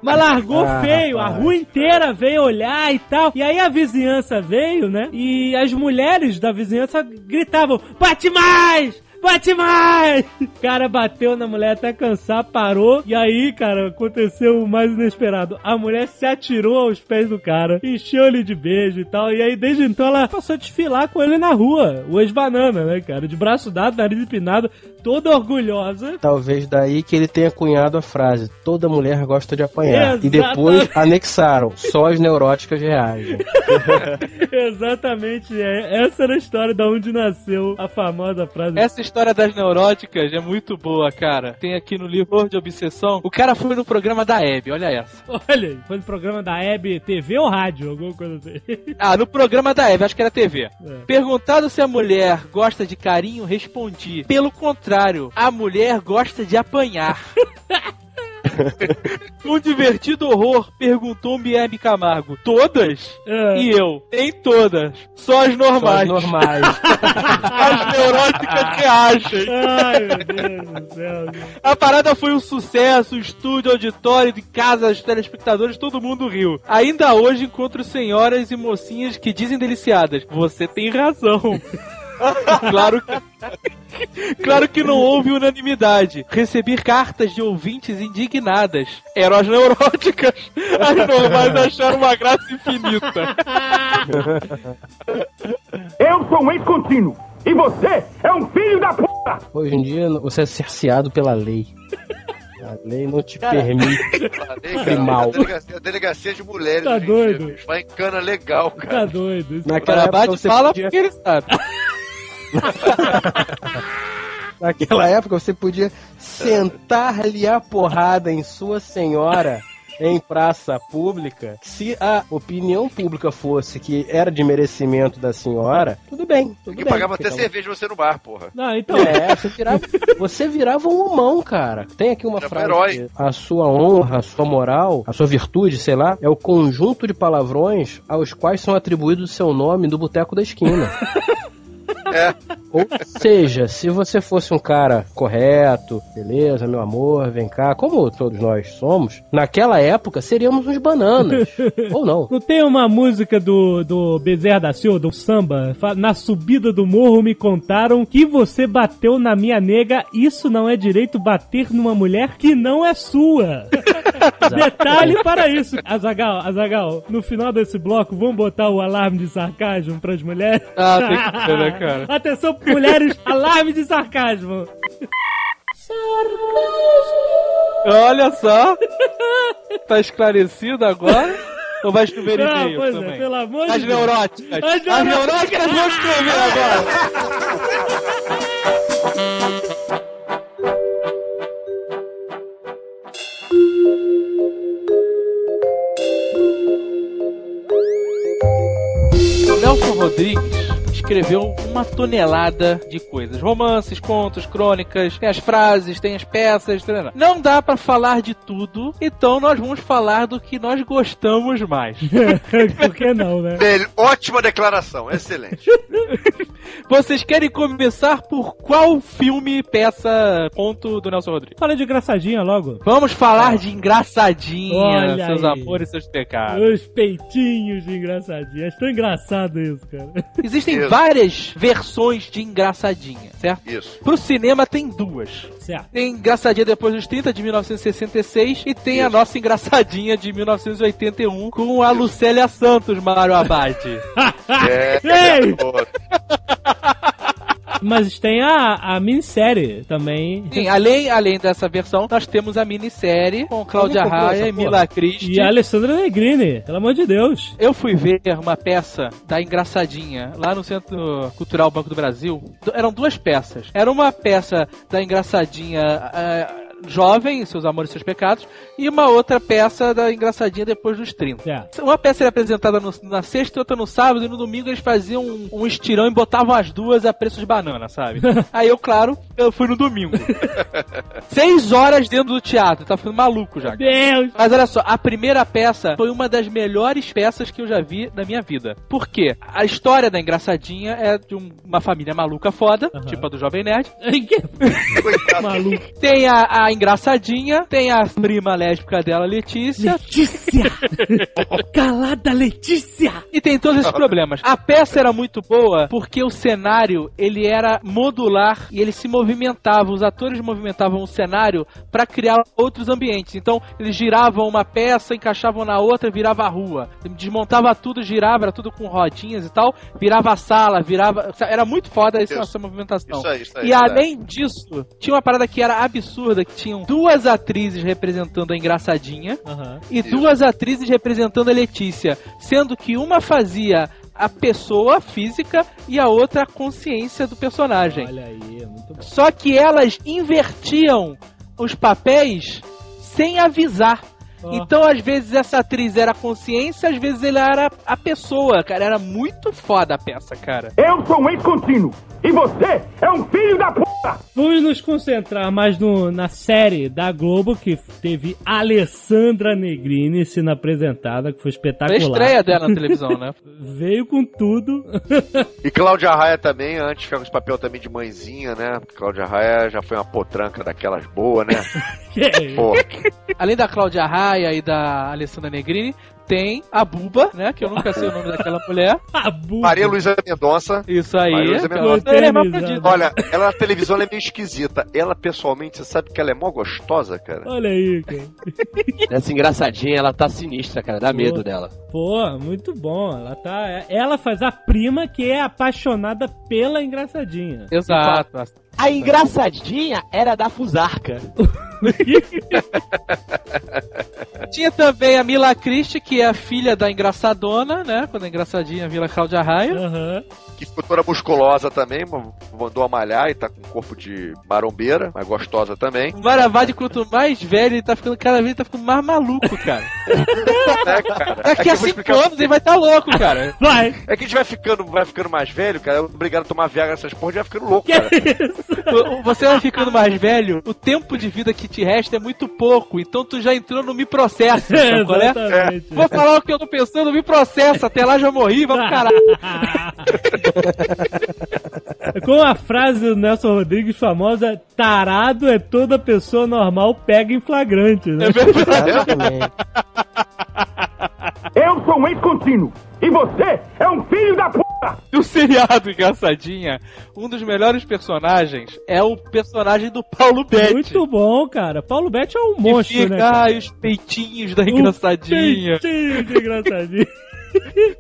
Mas largou Ah, feio, a rapaz. rua inteira veio olhar e tal. E aí a vizinhança veio, né? E as mulheres da vizinhança gritavam: bate mais! Bate mais! O cara bateu na mulher até cansar, parou. E aí, cara, aconteceu o mais inesperado. A mulher se atirou aos pés do cara, encheu ele de beijo e tal. E aí, desde então, ela passou a desfilar com ele na rua. O ex-banana, né, cara? De braço dado, nariz empinado, toda orgulhosa. Talvez daí que ele tenha cunhado a frase: toda mulher gosta de apanhar. E Exatamente. depois anexaram: só as neuróticas reagem. <laughs> Exatamente, é. essa era a história da onde nasceu a famosa frase. Essa história das neuróticas é muito boa, cara. Tem aqui no livro de Obsessão. O cara foi no programa da Hebe, olha essa. <laughs> Olha, aí, foi no programa da Hebe TV ou rádio, alguma coisa assim. <laughs> Ah, no programa da Hebe, acho que era TV. É. Perguntado se a mulher gosta de carinho, respondi: pelo contrário, a mulher gosta de apanhar. <laughs> <laughs> um divertido horror, perguntou-me Hebe Camargo: todas? É. E eu: nem todas, só as Só normais. as normais. <laughs> As neuróticas reagem. Ai, meu Deus do céu. A parada foi um sucesso, estúdio, auditório, de casa, os telespectadores, todo mundo riu. Ainda hoje encontro senhoras e mocinhas que dizem deliciadas. Você tem razão. <laughs> claro que... claro que não houve unanimidade. Recebi cartas de ouvintes indignadas. Eram as neuróticas. <laughs> As normais acharam uma graça infinita. Eu sou um ex-contínuo. E você é um filho da puta! Hoje em dia você é cerceado pela lei. A lei não te permite. Falei, <laughs> cara, Animal. A delegacia, a delegacia de mulheres. Tá dia, doido? Vai em cana legal, Tá cara. doido. Isso Naquela você fala podia, porque ele sabe. <laughs> naquela época você podia sentar-lhe a porrada em sua senhora em praça pública. Se a opinião pública fosse que era de merecimento da senhora, tudo bem. Tudo Que bem, pagava até porque cerveja você no bar, porra. Não, então. É, você virava, você virava um homão, cara. Tem aqui uma Era um frase. herói. A sua honra, a sua moral, a sua virtude, sei lá, é o conjunto de palavrões aos quais são atribuídos o seu nome do boteco da esquina. <laughs> Ou seja, se você fosse um cara correto, beleza, meu amor, vem cá, como todos nós somos, naquela época seríamos uns bananas. <laughs> Ou não. Não tem uma música do, do Bezerra da Silva, do samba? Na subida do morro me contaram que você bateu na minha nega, isso não é direito bater numa mulher que não é sua. <laughs> Detalhe para isso. Azagal, Azagal, no final desse bloco, vamos botar o alarme de sarcasmo pras mulheres? Ah, tem que ser, né, cara? Atenção, mulheres, <laughs> alarme de sarcasmo. Olha só. Tá esclarecido agora? Ou vai escrever <laughs> Ah, e-mail pois é, também? pelo amor de As Deus. neuróticas. As As neuróticas vão escrever agora. <laughs> escreveu uma tonelada de coisas. Romances, contos, crônicas, tem as frases, tem as peças. tá. Não dá pra falar de tudo, então nós vamos falar do que nós gostamos mais. <laughs> Por que não, né? Ótima declaração, excelente. <laughs> Vocês querem começar por qual filme, peça, conto do Nelson Rodrigues? Fala de engraçadinha logo. Vamos falar de engraçadinha, Olha seus aí. amores e seus pecados. Os peitinhos de engraçadinha. Acho tão engraçado isso, cara. Existem Isso. várias versões de engraçadinha, certo? Isso. Pro cinema tem duas. Certo. Tem Engraçadinha Depois dos 30, de 1966, e tem a nossa Engraçadinha de 1981, com a Lucélia Santos, Mário Abad. <laughs> É, Ei! garoto. <laughs> Mas tem a, a minissérie também. Sim, além, além dessa versão, nós temos a minissérie com Cláudia Raia e? Mila Christie. E a Alessandra Negrini, pelo amor de Deus. Eu fui ver uma peça da Engraçadinha lá no Centro Cultural Banco do Brasil. Eram duas peças. Era uma peça da Engraçadinha ah, jovem, seus amores e seus pecados, e uma outra peça da Engraçadinha depois dos 30. Certo. Uma peça era apresentada no- na sexta e outra no sábado, e no domingo eles faziam um, um estirão e botavam as duas a preço de banana, sabe? <laughs> Aí eu, claro, eu fui no domingo. <laughs> Seis horas dentro do teatro, tá ficando maluco já. Deus! Mas olha só, a primeira peça foi uma das melhores peças que eu já vi na minha vida. Por quê? A história da Engraçadinha é de um- uma família maluca foda, tipo a do Jovem Nerd. <laughs> maluco. Tem a, a Engraçadinha, tem a prima lésbica dela, Letícia. Letícia! <laughs> Calada Letícia! E tem todos esses problemas. A peça era muito boa porque o cenário ele era modular e ele se movimentava. Os atores movimentavam o cenário para criar outros ambientes. Então eles giravam uma peça, encaixavam na outra, virava a rua. Desmontava tudo, girava, era tudo com rodinhas e tal. Virava a sala, virava. Era muito foda essa, Isso. essa movimentação. Isso aí, isso aí. E além disso, tinha uma parada que era absurda, que tinham duas atrizes representando a engraçadinha Aham. e Isso. duas atrizes representando a Letícia, sendo que uma fazia a pessoa física e a outra a consciência do personagem. Olha aí, é muito bom. Só que elas invertiam os papéis sem avisar. Ó. Então, às vezes, essa atriz era a consciência, às vezes ela era a pessoa, cara. Era muito foda a peça, cara. Eu sou um ex-contínuo. E você é um filho da puta! Vamos nos concentrar mais no, na série da Globo, que teve Alessandra Negrini sendo apresentada, que foi Foi a espetacular. estreia dela na televisão, né? <laughs> Veio com tudo. E Cláudia Raia também, antes ficava com esse papel também de mãezinha, né? Porque Cláudia Raia já foi uma potranca daquelas boas, né? <laughs> Que é Além da Cláudia Raia e da Alessandra Negrini, tem a Buba, né? Que eu nunca sei o nome daquela mulher. <laughs> A bu- Maria Luísa Mendonça. Isso aí. Maria Luísa Mendonça. ela é. Olha, ela na televisão ela é meio esquisita. Ela, pessoalmente, você sabe que ela é mó gostosa, cara? Olha aí, cara. <laughs> Essa engraçadinha, ela tá sinistra, cara. Dá Pô. medo dela. Pô, muito bom. Ela tá. Ela faz a prima que é apaixonada pela engraçadinha. Exato. A engraçadinha era da Fusarca. <laughs> Tinha também a Mila Christie, que é a filha da engraçadona, né? Quando a engraçadinha vira Cláudia Raia. Aham. Que ficou toda musculosa também, mandou a malhar e tá com corpo de marombeira, mas gostosa também. O Maravadi, quanto mais velho, ele tá ficando cada vez tá ficando mais maluco, cara. Né, <laughs> cara? Daqui É a cinco explicar- anos ele vai estar louco, cara. Vai! É que a gente vai ficando, vai ficando mais velho, cara. é Obrigado a tomar Viagra nessas porra, a gente vai ficando louco, <laughs> Que cara. isso? <laughs> Você vai ficando mais velho, o tempo de vida que te resta é muito pouco, então tu já entrou no me <laughs> qual é? Exatamente. Vou falar o que eu tô pensando, me processa, até lá já morri, vamos caralho. <laughs> Com a frase do Nelson Rodrigues famosa, tarado é toda pessoa normal pega em flagrante, né? Exatamente. Eu sou um ex-contínuo. E você é um filho da puta! <laughs> Do seriado Engraçadinha, um dos melhores personagens é o personagem do Paulo Betti. Muito bom, cara. Paulo Betti é um que monstro, fica, né? cara? os peitinhos da engraçadinha. Peitinho de engraçadinho. <laughs>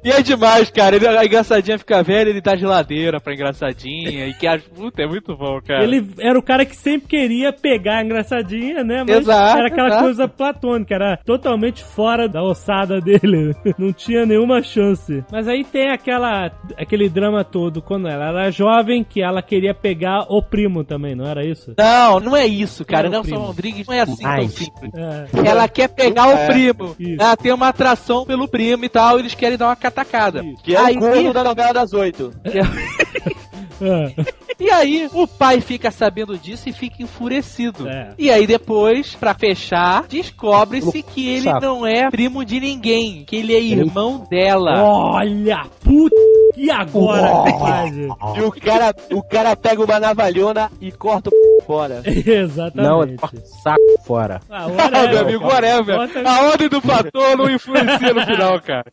E é demais, cara. Ele, a engraçadinha fica velha, ele dá geladeira pra engraçadinha. E que a puta, é muito bom, cara. Ele era o cara que sempre queria pegar a engraçadinha, né? Mas Exato, era aquela exato. coisa platônica, era totalmente fora da ossada dele. <laughs> Não tinha nenhuma chance. Mas aí tem aquela aquele drama todo quando ela era jovem que ela queria pegar o primo também, não era isso? Não, não é isso, cara. Não é Nelson. Rodrigues não é assim tão simples. É. Ela quer pegar o primo. Isso. Ela tem uma atração pelo primo e tal, eles querem dar uma catacada. Que é Aí- o corno da novela das oito. <laughs> É. E aí, o pai fica sabendo disso e fica enfurecido. É. E aí, depois, pra fechar, descobre-se que ele Saco. não é primo de ninguém, que ele é irmão dela. Olha, puta, e agora? <laughs> E o cara, o cara pega uma navalhona e corta o fora. <laughs> Exatamente. Não, ele corta o saco fora. Ah, Ah, meu amigo, whatever. A ordem do fator não influencia no final, cara.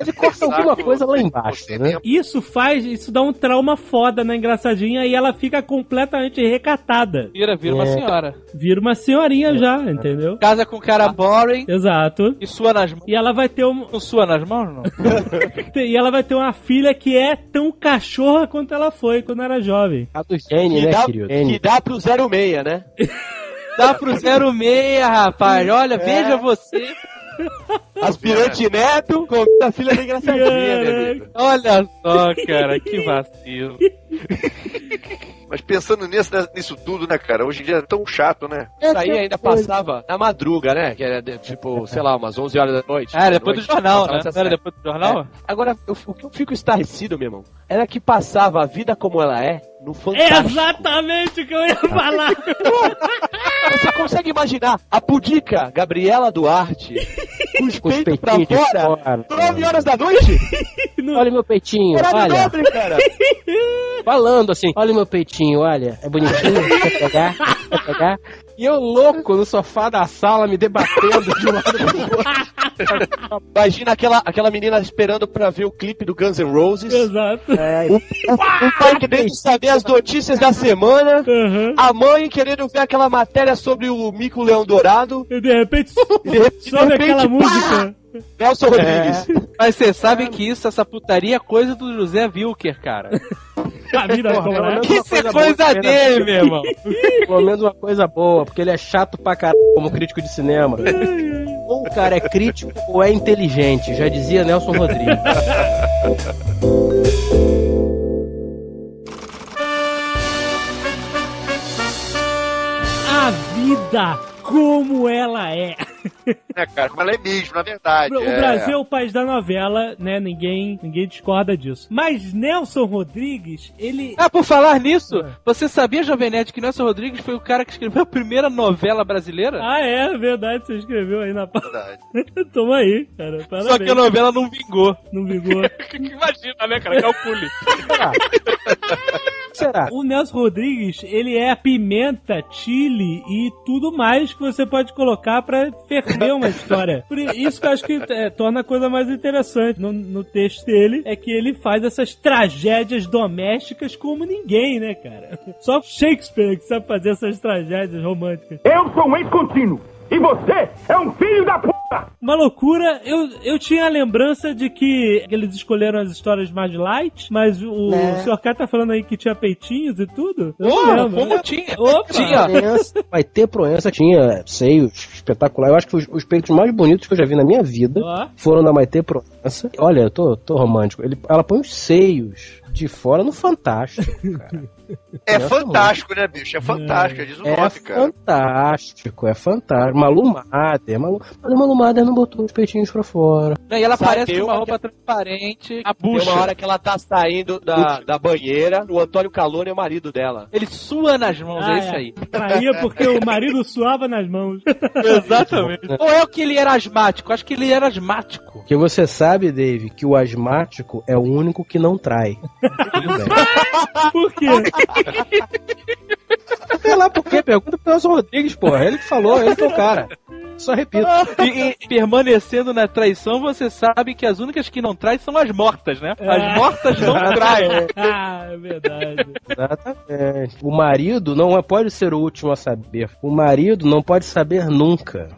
Ele corta alguma coisa lá embaixo, né? Isso faz, isso dá um trauma foda na engraçadinha e ela fica completamente recatada. Vira, vira uma É. senhora. Vira uma senhorinha já, entendeu? Casa com cara boring Exato. e sua nas mãos. E ela vai ter um, Não sua nas mãos, não? <laughs> e ela vai ter uma filha que é tão cachorra quanto ela foi quando era jovem. A do Que né, dá, querido? que dá pro 06, né? <laughs> Dá pro 06, rapaz. Olha, veja você. Aspirante neto com a filha da engraçadinha, meu amigo. Olha só, cara, que vacilo. Mas pensando nisso, né, nisso tudo, né, cara? Hoje em dia é tão chato, né? Isso aí ainda passava na madruga, né? Que era de- tipo, sei lá, umas 11 horas da noite. Ah, depois do Noite, jornal, passava né? essa era depois do jornal? É. Agora, eu- o que eu fico estarrecido, meu irmão, era que passava a vida como ela é no É Fantástico. exatamente o que eu ia falar. <laughs> Você consegue imaginar a pudica Gabriela Duarte com os pra peitinhos de fora, fora. 9 horas da noite? <laughs> Olha meu peitinho, Horário olha. nobre, cara. <laughs> Falando assim, olha o meu peitinho, olha. É bonitinho, quer pegar? Quer pegar? E eu louco no sofá da sala, me debatendo de um lado pro outro. Imagina aquela, aquela menina esperando pra ver o clipe do Guns N' Roses. Exato. É, O, o, pai querendo saber as notícias da semana. Uhum. A mãe querendo ver aquela matéria sobre o Mico Leão Dourado. E de repente, E de repente, sobe de repente, aquela pá! música. Nelson Rodrigues. Mas você sabe que isso, essa putaria é coisa do José Wilker, cara. A vida Porra, como pelo é. menos- Isso é coisa coisa boa, né? dele, meu irmão. <laughs> Pelo menos uma coisa boa, porque ele é chato pra caralho como crítico de cinema. Ou o cara é crítico ou é inteligente, já dizia Nelson Rodrigues. A vida como ela é. Né, cara? Como ela é mesmo, na verdade. O é. Brasil é o país da novela, né? Ninguém, ninguém discorda disso. Mas Nelson Rodrigues, ele. Ah, por falar nisso, É. você sabia, Jovem Nerd, que Nelson Rodrigues foi o cara que escreveu a primeira novela brasileira? Ah, é verdade, você escreveu aí na. Verdade. <laughs> Toma aí, cara. Parabéns. Só que a novela não vingou. Não vingou. <laughs> Imagina, né, cara? Calcule. Será? <laughs> Será? O Nelson Rodrigues, ele é a pimenta, chile e tudo mais que você pode colocar pra ferver uma história. <laughs> Por isso que eu acho que é, torna a coisa mais interessante no, no texto dele, é que ele faz essas tragédias domésticas como ninguém, né, cara? Só Shakespeare que sabe fazer essas tragédias românticas. Eu sou um ex-contínuo. E você é um filho da puta! Uma loucura, eu, eu tinha a lembrança de que eles escolheram as histórias mais light, mas o, Né. o Sr. K tá falando aí que tinha peitinhos e tudo? Eu como tinha? Opa! Tinha. Proença, vai ter Proença, tinha seios espetacular. Eu acho que os, os peitos mais bonitos que eu já vi na minha vida Ó. foram da Maitê Proença. Olha, eu tô, tô romântico. Ele, ela põe os seios de fora no Fantástico, cara. É fantástico, né, bicho? É fantástico, é diz o É nome, cara. fantástico, é fantástico. Malu Mader, Malu... mas o Malu Mader não botou os peitinhos pra fora. E ela Sabe, aparece com uma roupa transparente, a Tem bucha. uma hora que ela tá saindo da, da banheira, o Antônio Calone é o marido dela. Ele sua nas mãos, Ah, é isso é. aí. Traía porque o marido suava nas mãos. <laughs> Exatamente. Ou é o que ele era asmático? Acho que ele era asmático. Porque você sabe, Dave, que o asmático é o único que não trai. <laughs> Por quê? Sei lá por quê, pergunta pro Nelson Rodrigues, porra. Ele que falou, ele que é o cara. Só repito. E, e permanecendo na traição, você sabe que as únicas que não traem são as mortas, né? As mortas não <laughs> traem. ah, é verdade. Exatamente. O marido não é- pode ser o último a saber. O marido não pode saber nunca.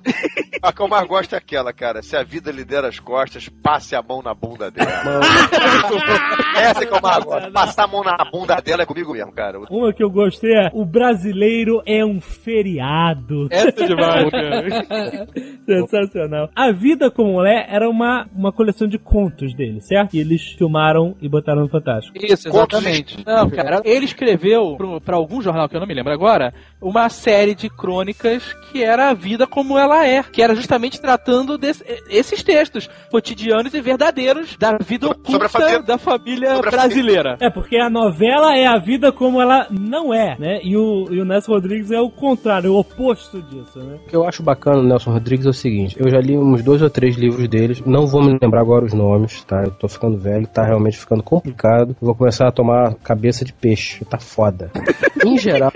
A que eu mais gosto é aquela, cara. Se a vida lhe der as costas, passe a mão na bunda dela. Mano, <laughs> Essa que eu mais gosto. Passar a mão na bunda dela é comigo mesmo, cara. Uma que eu gostei é: o brasileiro é um feriado. Essa é demais, <laughs> cara. Sensacional. A Vida como Mulher era uma, uma coleção de contos dele, certo? E eles filmaram e botaram no Fantástico. Isso, exatamente. Não, cara, ele escreveu pra algum jornal que eu não me lembro agora, uma série de crônicas que era a vida como ela é, que era justamente tratando desses textos cotidianos e verdadeiros da vida Sobre a oculta família- da família sobre brasileira. É, porque a novela é a vida como ela não é, né? E o, e o Nelson Rodrigues é o contrário, o oposto disso, né? O que eu acho bacana no Nelson Rodrigues é o seguinte: eu já li uns dois ou três livros deles, não vou me lembrar agora os nomes, tá? Eu tô ficando velho, tá realmente ficando complicado. Vou começar a tomar cabeça de peixe, tá foda. <laughs> Em geral,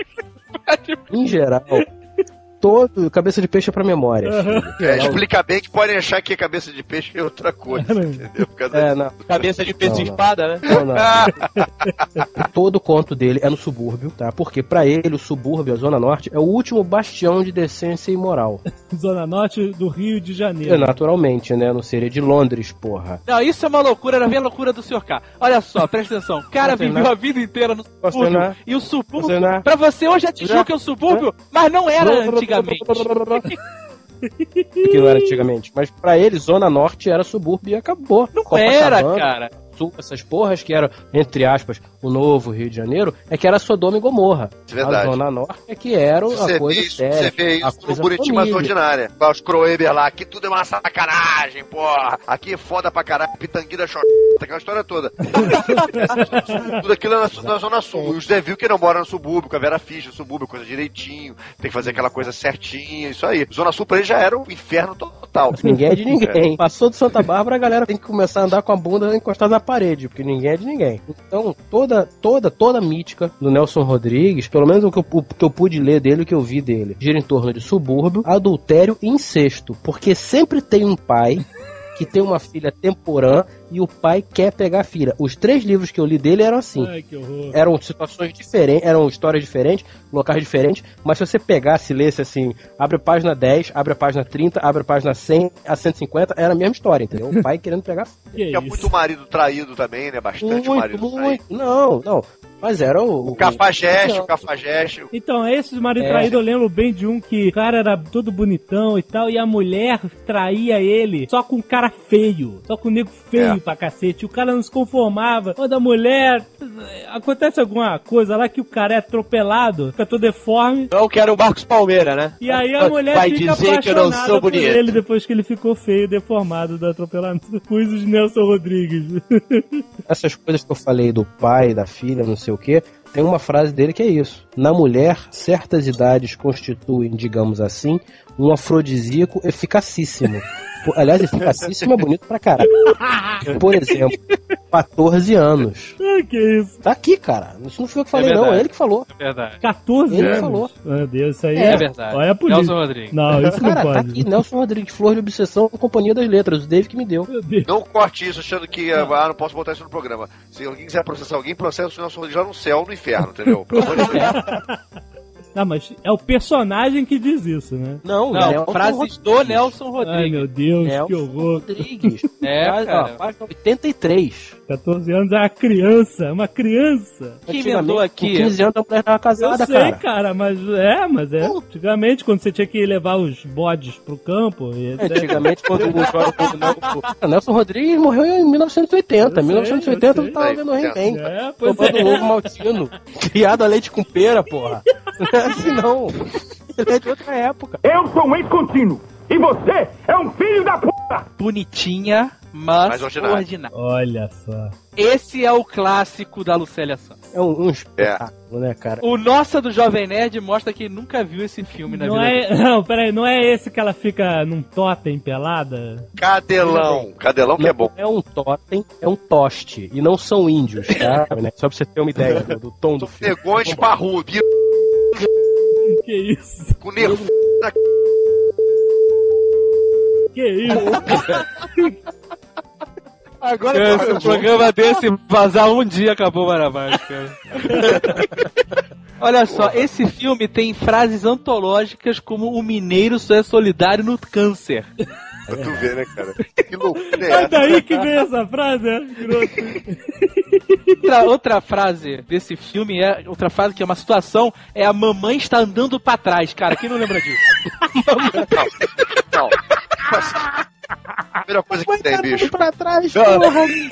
em geral, todo cabeça de peixe é pra memória. Em É, explica bem que podem achar que cabeça de peixe é outra coisa, entendeu? Por causa É, não. Cabeça de peixe Não, de não. espada, né? Não, não. Todo conto dele é no subúrbio, tá? Porque pra ele o subúrbio, a Zona Norte, é o último bastião de decência e moral. Zona Norte do Rio de É, Janeiro. naturalmente, né? Não seria de Londres, porra. Não, isso é uma loucura, era bem a loucura do Sr. K. Olha só, presta atenção. O cara viveu a vida inteira no subúrbio. E o subúrbio, pra você hoje é Tijuca, é um subúrbio, mas não era antigamente. <laughs> que não era antigamente. Mas pra ele, Zona Norte era subúrbio e acabou. Não era, Copacabana, cara. Sul, essas porras que eram, entre aspas, o novo Rio de Janeiro, é que era Sodoma e Gomorra. É verdade. A Zona Norte é que era a Você vê coisa isso, séria. você vê a isso no coisa Buriti mais família. ordinária. Os Croeber lá, aqui tudo é uma sacanagem, porra. Aqui é foda pra caralho, pitangueira chota, aquela história toda. <laughs> tudo aquilo é na, na Zona Sul. E o Zé viu que não mora no subúrbio, com a Vera Fischer, subúrbio, coisa direitinho, tem que fazer aquela coisa certinha, isso aí. Zona Sul pra ele já era o inferno total. Ninguém é de ninguém. <laughs> Passou de Santa Bárbara, a galera tem que começar a andar com a bunda encostada na parede, porque ninguém é de ninguém. Então, toda, toda, toda mítica do Nelson Rodrigues, pelo menos o que eu, o que eu pude ler dele, o que eu vi dele, gira em torno de subúrbio, adultério e incesto. Porque sempre tem um pai que tem uma filha temporã e o pai quer pegar a filha. Os três livros que eu li dele eram assim. Ai, que horror. Eram situações diferentes, eram histórias diferentes, locais diferentes, mas se você pegasse e lesse assim, abre a página 10, abre a página 30, abre a página 100 a 150, era a mesma história, entendeu? O <laughs> pai querendo pegar. Que Tinha isso? muito marido traído também, né? Bastante Muito, marido traído. muito. Não, não. Mas era o. O cafajeste, o cafajeste. Então, esses marido É. traído, eu lembro bem de um que o cara era todo bonitão e tal, e a mulher traía ele só com cara feio, só com nego feio É. pra cacete. O cara não se conformava. Quando a mulher. Acontece alguma coisa lá que o cara é atropelado, fica todo deforme. Não quero o Marcos Palmeira, né? E aí a mulher Vai fica dizer que eu não apaixonada sou por bonito. ele depois que ele ficou feio, deformado do atropelamento. <laughs> Coisas de Nelson Rodrigues. <laughs> Essas coisas que eu falei do pai, da filha, não sei o que, tem uma frase dele que é isso. Na mulher, certas idades constituem, digamos assim, um afrodisíaco eficacíssimo. Aliás, eficacíssimo é bonito pra caralho. Por exemplo, 14 anos. ah, que isso. Tá aqui, cara. Isso não foi eu que falei, É não. É ele que falou. É verdade. 14 Ele anos. falou. Meu Deus, isso aí É é, verdade. Olha a polícia. Nelson Rodrigues. Não, isso não Cara, tá pode. aqui. Nelson Rodrigues, Flor de Obsessão, Companhia das Letras. O Dave que me deu. Não corte isso achando que ah, não posso botar isso no programa. Se alguém quiser processar alguém, processa o Nelson Rodrigues lá no céu, no inferno, entendeu? Pelo amor de Deus. <laughs> Ah, mas é o personagem que diz isso, né? Não, Não, Nelson frases do Nelson Ai, Rodrigues. meu Deus, Nelson que horror. Rodrigues. É, Página- cara. ó, Página 83. 14 anos é uma criança, uma criança. Quem inventou aqui? Com 15 anos a mulher tava Eu casada, sei, cara. cara. mas é, mas é. Antigamente, quando você tinha que levar os bodes pro campo, e etc. Antigamente, quando o o Nelson Rodrigues morreu em 1980. Eu sei, 1980 eu eu sei. tava vendo o He-Man. É, pois Tomando é. ovo maltino. Criado a leite com pera, porra. <laughs> Não é assim, não. Ele é de outra época. Eu sou um ex-contínuo. E você é um filho da p. Bonitinha, mas, Mas ordinária. ordinária. Olha só. Esse é o clássico da Lucélia Santos. É um, um espetáculo, né, cara? O Nossa do Jovem Nerd mostra que nunca viu esse filme na Não vida é, <laughs> não, peraí, não é esse que ela fica num totem pelada? Cadelão. Cadelão que é bom. É um totem, é um toste. E não são índios, tá? <laughs> Né? Só pra você ter uma ideia do, do tom do filme. Negões parrudo. Que isso? Com nervo. Que isso? <laughs> Agora Cara, se o programa desse vazar um dia, acabou o Marabás, cara. <laughs> Olha só, esse filme tem frases antológicas como o mineiro só é solidário no câncer. Pra tu ver, né, cara? Que <laughs> loucura é É essa? daí que vem essa frase, é? Grosso. Outra, outra frase desse filme é outra frase que é uma situação é a mamãe está andando pra trás, cara. Quem não lembra disso? Não. Mas, a primeira coisa que tem, bicho. pra trás, porra. mamãe.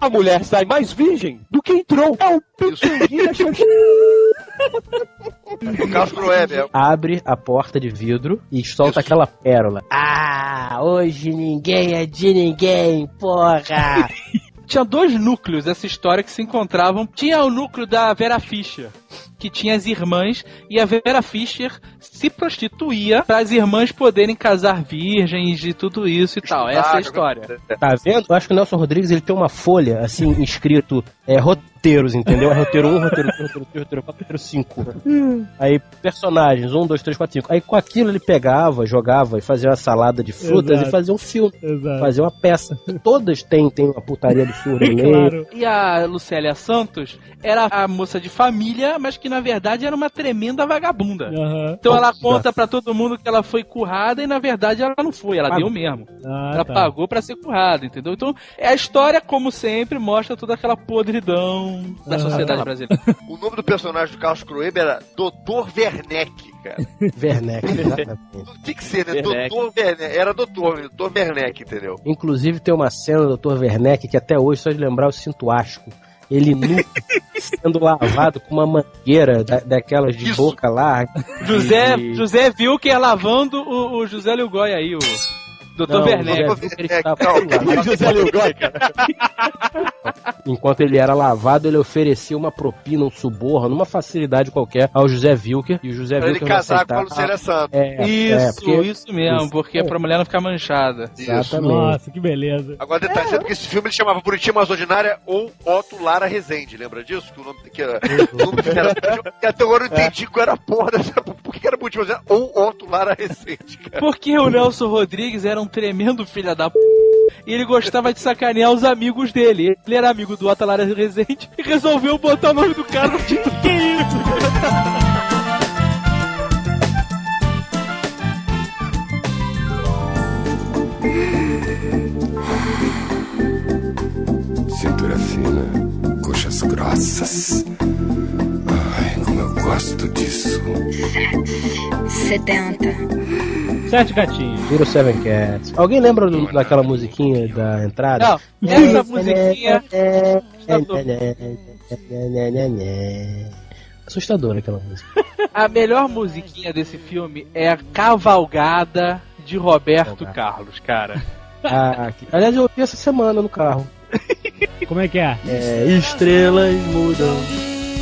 A mulher sai mais virgem do que entrou. É um Isso. <laughs> O Carlos Crueber. Abre a porta de vidro e solta aquela pérola. Ah, hoje ninguém é de ninguém, porra. <laughs> Tinha dois núcleos dessa história que se encontravam. Tinha o núcleo da Vera Fischer, que tinha as irmãs, e a Vera Fischer se prostituía para as irmãs poderem casar virgens e tudo isso e tal. Essa é a história. Tá vendo? Eu acho que o Nelson Rodrigues ele tem uma folha, assim, escrito é, roteiros, entendeu? É roteiro 1, roteiro 2, roteiro 3, roteiro 4, roteiro 5. Aí, personagens, 1, 2, 3, 4, 5. Aí, com aquilo, ele pegava, jogava e fazia uma salada de frutas Exato. e fazia um filme, Exato. fazia uma peça. Todas têm, têm uma putaria absurda no meio. Claro. E a Lucélia Santos era a moça de família, mas que na verdade era uma tremenda vagabunda. Aham. Então ela conta pra todo mundo que ela foi currada e na verdade ela não foi, ela Pagou. deu mesmo. Ah, Ela tá. pagou pra ser currada, entendeu? Então, é a história, como sempre, mostra toda aquela podridão da Ah. sociedade brasileira. O nome do personagem do Carlos Crueber era Dr. Werneck, cara. <laughs> Werneck, exatamente. Tem que ser, né? Werneck. Dr. Werneck. Era doutor, Dr. Werneck, entendeu? Inclusive, tem uma cena do Dr. Werneck que até hoje, só de lembrar, eu sinto asco. Ele nu, <laughs> sendo lavado com uma mangueira da- daquelas de Isso. boca larga. José, E- José Wilker lavando o, o José Lugói aí, o Dr. Não, Werneck. José estava cara. <laughs> Enquanto ele era lavado, ele oferecia uma propina, um suborno, uma facilidade qualquer ao José Wilker. E o José Pra ele Wilker não casar com a. Lucélia Santos. É, é, Isso, porque- isso mesmo, isso. porque é pra mulher não ficar manchada. Isso. Exatamente. Nossa, que beleza. Agora, detalhe, sabe que esse filme ele chamava Bonitinha Mais Ordinária ou Otto Lara Rezende, lembra disso? Que o nome que era. Que e até agora eu não entendi qual era a porra dessa. Por que era Bonitinha Mais Ordinária ou Otto Lara Rezende, cara? Porque o Nelson Rodrigues era um tremendo filho da p... E ele gostava de sacanear os amigos dele. Ele era amigo do Atalara Rezende e resolveu botar o nome do cara no título. <laughs> Que isso? Cintura fina, coxas grossas. Ai, como eu gosto disso. 70. Sete gatinhos. Little Seven Cats. Alguém lembra do- daquela musiquinha da entrada? Não, essa musiquinha. Assustadora aquela música. <laughs> A melhor musiquinha desse filme é a Cavalgada de Roberto Cavalgada. Carlos, cara. <laughs> Ah, aliás, eu ouvi essa semana no carro. Como é que é? É, estrelas mudam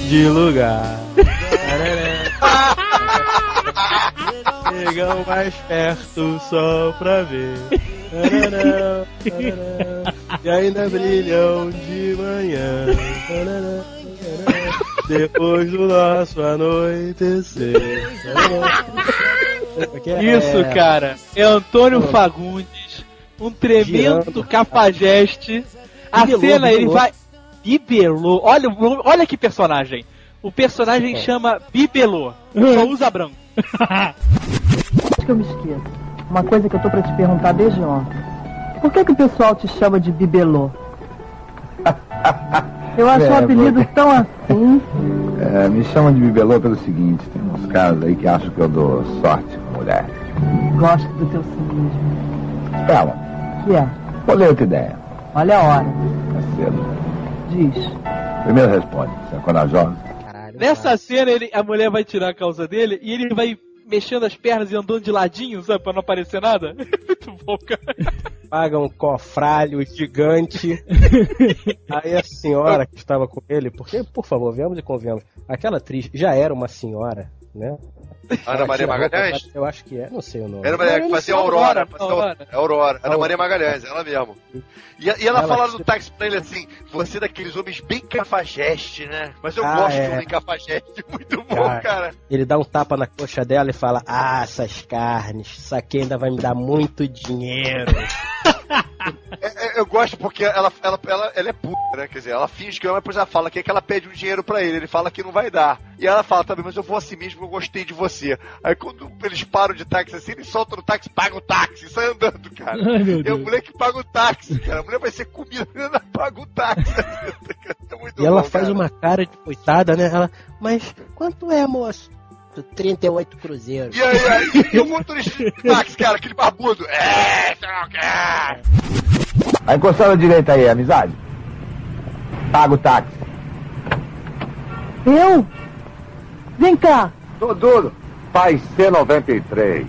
de lugar. <laughs> Chegam mais perto só pra ver. Tarará, tarará, E ainda brilham de manhã. Tarará, Depois do nosso anoitecer. É- Isso, cara. É Antônio Fagundes, um tremendo cafajeste. A Bibelô, cena, ele vai. Bibelô. Olha, olha que personagem. O personagem chama Bibelô. Só usa branco. Antes que eu me esqueça, uma coisa que eu tô pra te perguntar desde ontem. Por que, que o pessoal te chama de bibelô? <laughs> Eu acho um É, apelido porque- tão assim. <laughs> É, me chamam de bibelô pelo seguinte, tem uns caras aí que acham que eu dou sorte com mulher. Gosto do teu cinismo. Espera, Que é? vou ler outra ideia. Olha a hora. É cedo. Diz. Primeiro responde, você é corajosa? Nessa cena, ele, a mulher vai tirar a calça dele e ele vai mexendo as pernas e andando de ladinho, sabe? Pra não aparecer nada. <laughs> Muito bom, cara. Paga um cofralho gigante. <laughs> Aí a senhora que estava com ele, porque, por favor, vemos e convenhamos, aquela atriz já era uma senhora, né? Ana Maria Magalhães? Eu acho que é, não sei o nome. Ana Maria, Não, que fazia Aurora. Aurora, fazia Aurora. Aurora. Ana. Maria Magalhães, ela mesmo. E, e ela, Ela que- no táxi pra ele assim, você é daqueles homens bem cafajeste, né? Mas eu Ah, gosto de é. homem cafajeste, <laughs> muito bom, Cara. cara. Ele dá um tapa na coxa dela e fala: Ah, essas carnes, isso aqui ainda vai me dar muito dinheiro. <laughs> É, é, eu gosto porque ela, ela, ela, ela é puta, né? Quer dizer, ela finge que ama, depois ela fala que, é que ela pede um dinheiro pra ele. Ele fala que não vai dar. E ela fala também, mas eu vou assim mesmo, eu gostei de você. Aí quando eles param de táxi assim, eles soltam no táxi, pagam o táxi, e sai andando, cara. Ai, meu É a Deus. mulher que paga o táxi, cara. A mulher vai ser comida, ela paga o táxi. <laughs> É muito E ela bom, faz cara. uma cara de coitada, né? Ela, mas quanto é, moço? 38 cruzeiros. E aí, aí, e o motorista de táxi, cara, aquele barbudo. É, você não quer. Direita aí, amizade. Paga o táxi. Eu? Vem cá. Tô duro. Vai ser 93.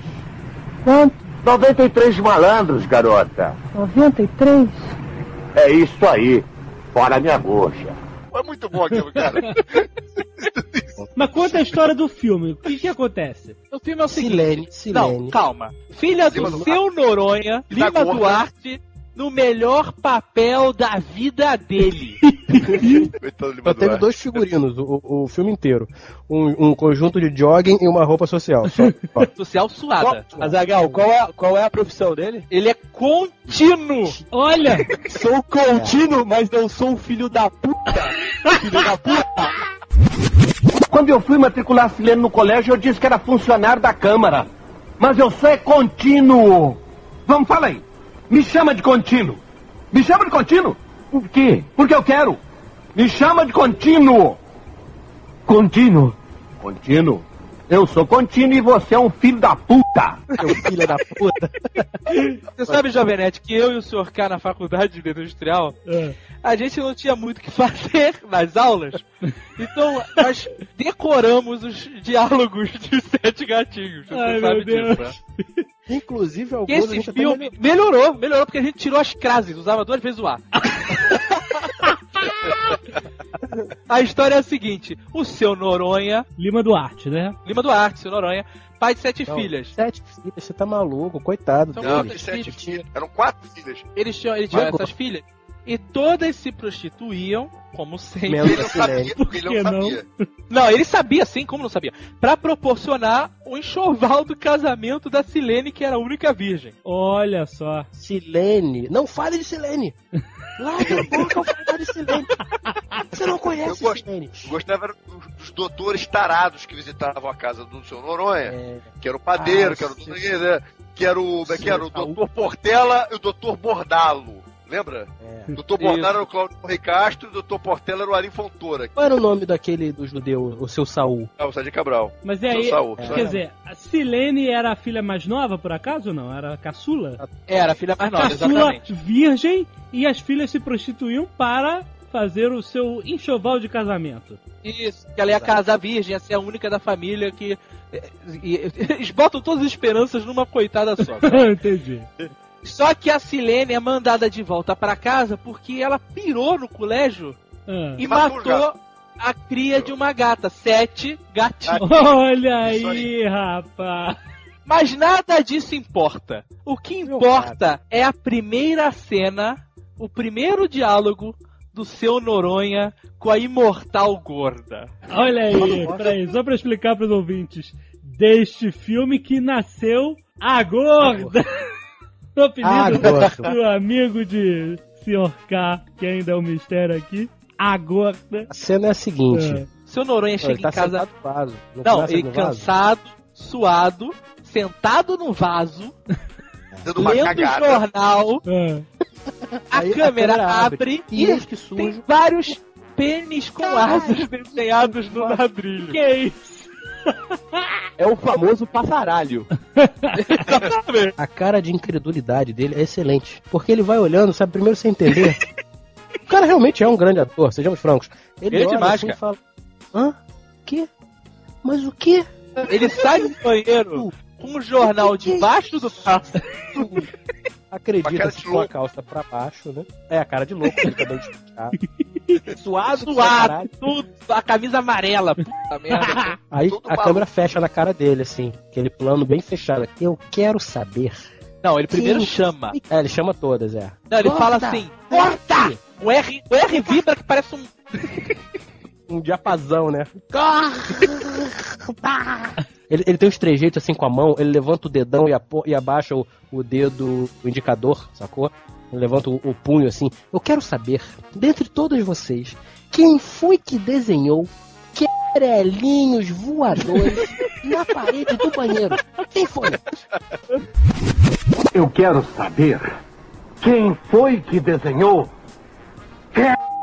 Quanto? 93 malandros, garota. 93? É isso aí. Fora minha goxa. É muito bom aquilo, cara. <laughs> Mas conta a história do filme. O que que acontece? O filme é o seguinte. Silene, Silene. Não, calma. Filha do Du- seu Noronha, Lima. Duarte, no melhor papel da vida dele. <laughs> <laughs> Só teve Duarte. dois figurinos, o, o filme inteiro. Um, um conjunto de jogging e uma roupa social. Só. <laughs> Ó. Social suada. Azagal, qual é, qual é a profissão dele? Ele é contínuo. Olha! Sou contínuo, mas não sou filho da puta. filho da puta. Quando eu fui matricular Silene no colégio, eu disse que era funcionário da Câmara. Mas eu sou é contínuo. Vamos, fala aí. Me chama de contínuo. Me chama de contínuo? Por quê? Porque eu quero. Me chama de contínuo. Contínuo? Contínuo? Eu sou contínuo e você é um filho da puta. Seu filho da puta. <laughs> Você sabe, Jovenete, que eu e o Sr. K na faculdade de Direito Industrial, É. a gente não tinha muito o que fazer <laughs> nas aulas. Então, nós decoramos os diálogos de <laughs> Sete Gatinhos. Você Ai, sabe meu Deus. disso, né? Inclusive, alguns a esse filme melhorou, melhorou, porque a gente tirou as crases, usava duas vezes o A. a história é a seguinte: o seu Noronha, Lima Duarte, né? Lima Duarte, seu Noronha, pai de sete Não, filhas. Sete filhas, você tá maluco, coitado São Não, sete filhos. Eram quatro filhas. Eles tinham, eles tinham Agora. essas filhas. E todas se prostituíam, como sempre. Menos Ele não sabia, porque ele não não? sabia. Não, ele sabia sim, como não sabia? Pra proporcionar o enxoval do casamento da Silene, que era a única virgem. Olha só. Silene. Não fale de Silene. Larga a boca ao falar de Silene. Você não Eu conhece gosto. Silene. Gostava dos, doutores tarados que visitavam a casa do seu Noronha, É, que era o padeiro, Ah, que era o, sim. que era o, que era o doutor Portela e o doutor Bordalo. Lembra? é. O doutor Bordalo era o Claudio Ricastro e o doutor Portela era o Ari Fontoura. Qual era o nome daquele do judeu, o seu Saul? Ah, o Sadi Cabral. Mas e Seu aí, Saul. é. quer dizer, a Silene era a filha mais nova, por acaso ou não? Era a caçula? Era a filha mais nova, caçula exatamente. virgem e as filhas se prostituíam para fazer o seu enxoval de casamento. Isso, que ela ia casar virgem, ia ser a única da família que. e- e- <laughs> Eles botam todas as esperanças numa coitada só. <laughs> Entendi. Só que a Silene é mandada de volta pra casa porque ela pirou no colégio Ah. e Matou a cria de uma gata. Sete gatinhos. Olha Isso aí, rapaz. Mas nada disso importa. O que importa é a primeira cena, o primeiro diálogo do seu Noronha com a imortal gorda. Olha aí, peraí, só pra explicar pros ouvintes. Deste filme que nasceu a gorda. O apelido A gorda. do amigo de Sr. K, que ainda é um mistério aqui. A gorda. A cena é a seguinte: É. Seu Noronha chega Ele tá em casa. vaso. Não, Não, ele cansado, suado, sentado no vaso, <laughs> Dando uma lendo o cagada. jornal, Ah, a Aí a câmera câmera abre, abre, e e que tem vários pênis com asas desenhados no ladrilho. que é isso? É o famoso passaralho. A cara de incredulidade dele é excelente. Porque ele vai olhando, sabe, primeiro sem entender. o cara realmente é um grande ator, sejamos francos. Ele, Ele é olha demais, assim cara. e fala: Hã? Que? Mas o quê? Ele sai do banheiro com um jornal debaixo do braço. Com a Acredita cara se de com a calça pra baixo, né? É, a cara de louco, ele também desfechado. <laughs> Suado, Suado, tudo, a camisa amarela. Puta merda. <laughs> Aí Tudo a maluco. câmera fecha na cara dele, assim. Aquele plano bem fechado. Eu quero saber. Não, ele primeiro Quem- chama. É, ele chama todas, é. Não, ele Corta! fala assim: corta! O R, o R vibra que parece um. Um diapasão, né? Ele, ele tem os trejeitos assim com a mão, ele levanta o dedão e, apo- e abaixa o, o dedo, o indicador, sacou? Levanta o, o punho assim. Eu quero saber, dentre todas vocês, quem foi que desenhou querelinhos voadores <laughs> na parede do banheiro? Quem foi? Eu quero saber quem foi que desenhou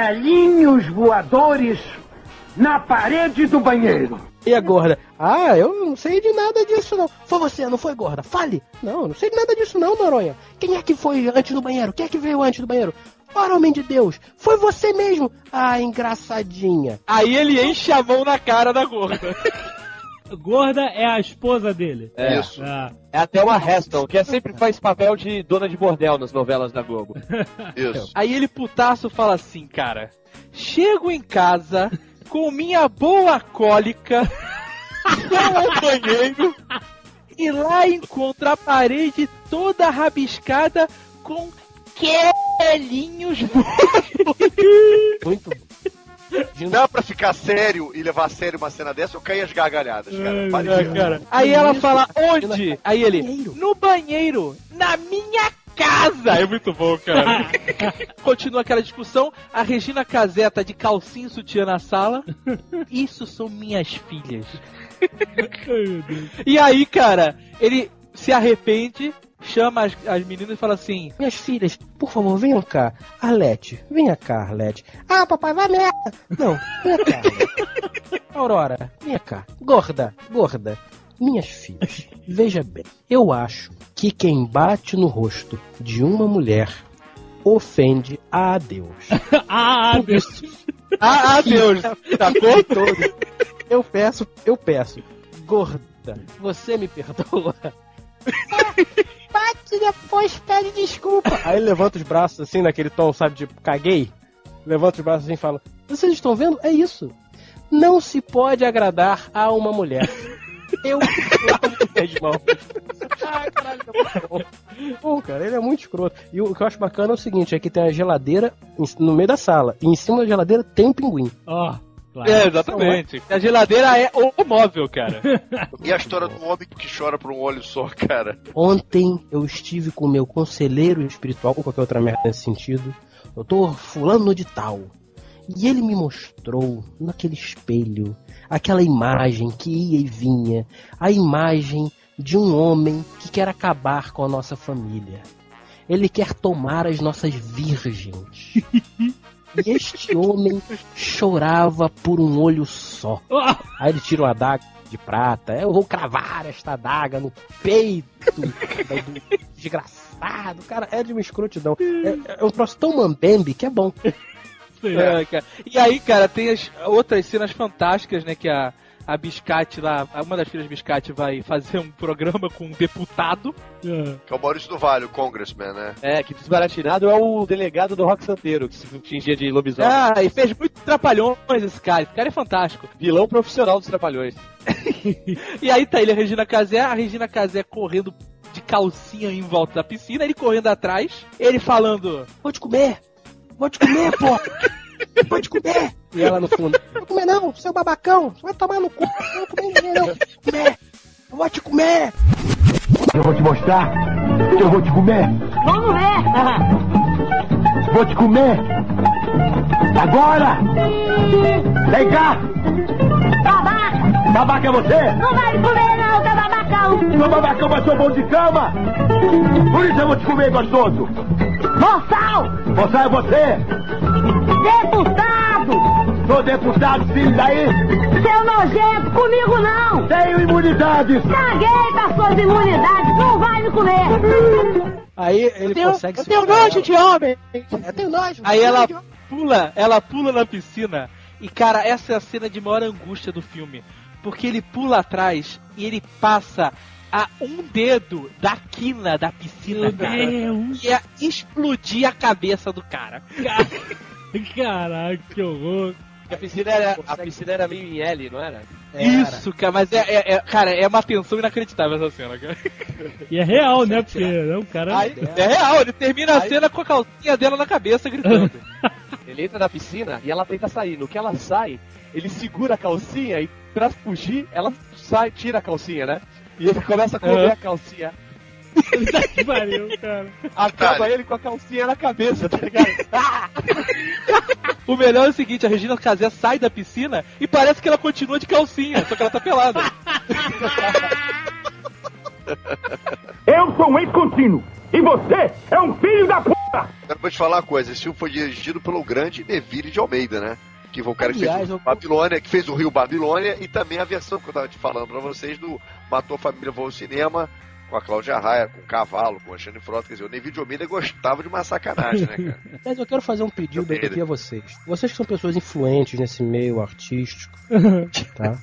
velhinhos voadores na parede do banheiro. E a gorda? Ah, eu não sei de nada disso não. Foi você, não foi gorda? Fale! Não, eu não sei de nada disso não, Noronha. Quem é que foi antes do banheiro? Quem é que veio antes do banheiro? Ora, homem de Deus, foi você mesmo! Ah, engraçadinha. Aí ele enche a mão na cara da gorda. <laughs> Gorda é a esposa dele. É. Isso. Ah, É até uma Heston, que é sempre faz papel de dona de bordel nas novelas da Globo. <laughs> Isso. Aí ele putaço fala assim, cara. Chego em casa com minha boa cólica, <laughs> ao banheiro e lá encontro a parede toda rabiscada com quelinhos <laughs> Muito Dá pra ficar sério e levar a sério uma cena dessa, eu caí as gargalhadas, cara. Rir. cara. Aí ela fala, onde? Aí ele, no banheiro, na minha casa. É muito bom, cara. <laughs> Continua aquela discussão, a Regina Casé tá de calcinha e sutiã na sala. Isso são minhas filhas. ai, meu Deus. E aí, cara, ele se arrepende, chama as, as meninas e fala assim: Minhas filhas, por favor, venham cá. Arlete, venha cá, Arlete. Ah, papai, vai merda. Não, venha cá. <laughs> Aurora, venha cá. Gorda, gorda. Minhas filhas, veja bem. Eu acho que quem bate no rosto de uma mulher ofende a Deus. <laughs> Ah, Deus. Ah, ah <laughs> Deus, sacou? <laughs> Todo. Eu peço, eu peço. Gorda, você me perdoa? Bate depois pede desculpa. Aí ele levanta os braços assim, naquele tom, sabe, de caguei. Levanta os braços assim e fala: Vocês estão vendo? É isso. Não se pode agradar a uma mulher. Eu <laughs> amo. Ai, caralho. Bom, cara, ele é muito escroto. E o que eu acho bacana é o seguinte: aqui tem a geladeira no meio da sala. E em cima da geladeira tem um pinguim. Ó, claro. É, exatamente. A geladeira é o móvel, cara. <laughs> E a história do homem que chora por um olho só, cara. Ontem eu estive com o meu conselheiro espiritual, ou qualquer outra merda nesse sentido, doutor Fulano de Tal. E ele me mostrou naquele espelho aquela imagem que ia e vinha, a imagem de um homem que quer acabar com a nossa família. Ele quer tomar as nossas virgens. E este homem chorava por um olho só. Aí ele tira uma adaga de prata. Eu vou cravar esta adaga no peito do desgraçado. Cara, é de uma escrotidão. É, é um troço tão mambembe que é bom. É, cara. E aí, cara, tem as outras cenas fantásticas, né? Que a, a Biscate lá, uma das filhas Biscate vai fazer um programa com um deputado. Ah, Que é o Maurício do Vale, o congressman, né? É, que desbaratinado é o delegado do Rock Santeiro, que se fingia de lobisomem. Ah, e fez muito trapalhões esse cara. Esse cara é fantástico. Vilão profissional dos Trapalhões. <laughs> E aí tá ele, a Regina Casé, a Regina Casé correndo de calcinha em volta da piscina, ele correndo atrás, ele falando. Vou te comer! Vou te comer, pô! Vou te comer! E ela no fundo. Não vou comer não, seu babacão! Você vai tomar no cu! Não vou comer ninguém não! Vou te comer! Eu vou te comer! Eu vou te mostrar que eu vou te comer. Vamos ver! Vou te comer. Agora! Vem cá! Babaca! Babaca é você? Não vai me comer não, seu babacão! Sou babacão, mas sou bom de cama! Por isso eu vou te comer, gostoso! Moçal! Você é você? Deputado! Sou deputado, filho daí? Seu nojento, comigo não! Tenho imunidade! Caguei com as suas imunidades, não vai me comer! Aí ele tenho- consegue eu se tenho segurar. nojo de homem. Eu tenho nojo. Aí ela pula, ela pula na piscina. E cara, essa é a cena de maior angústia do filme. Porque ele pula atrás e ele passa a um dedo da quina da piscina, Meu cara. Deus. Ia explodir a cabeça do cara. <laughs> Caraca, que horror. A piscina, era, a piscina era meio em L, não era? Isso, cara, mas é, é- é- cara, é uma tensão inacreditável essa cena, cara. E é real, né? Porque é um cara. Aí, é real, ele termina a cena com a calcinha dela na cabeça gritando. <laughs> Ele entra na piscina e ela tenta sair. No que ela sai, ele segura a calcinha e pra fugir, ela sai, tira a calcinha, né? E ele começa a comer Aham. a calcinha. Que pariu, cara. Acaba ele com a calcinha na cabeça, tá ligado? O melhor é o seguinte, a Regina Casé sai da piscina e parece que ela continua de calcinha, só que ela tá pelada. Eu sou um ex-contínuo! E você é um filho da puta! Eu vou te falar uma coisa, esse filme foi dirigido pelo grande Neville de Almeida, né? Que foi o cara que Aliás, fez o eu- Babilônia, que fez o Rio Babilônia e também a versão que eu tava te falando pra vocês do Matou a Família Voo ao Cinema, com a Cláudia Raia, com o Cavalo, com a Xane Frota. Quer dizer, o Neville de Almeida gostava de uma sacanagem, né, cara? <laughs> Mas eu quero fazer um pedido aqui a vocês. Vocês que são pessoas influentes nesse meio artístico, <laughs> tá?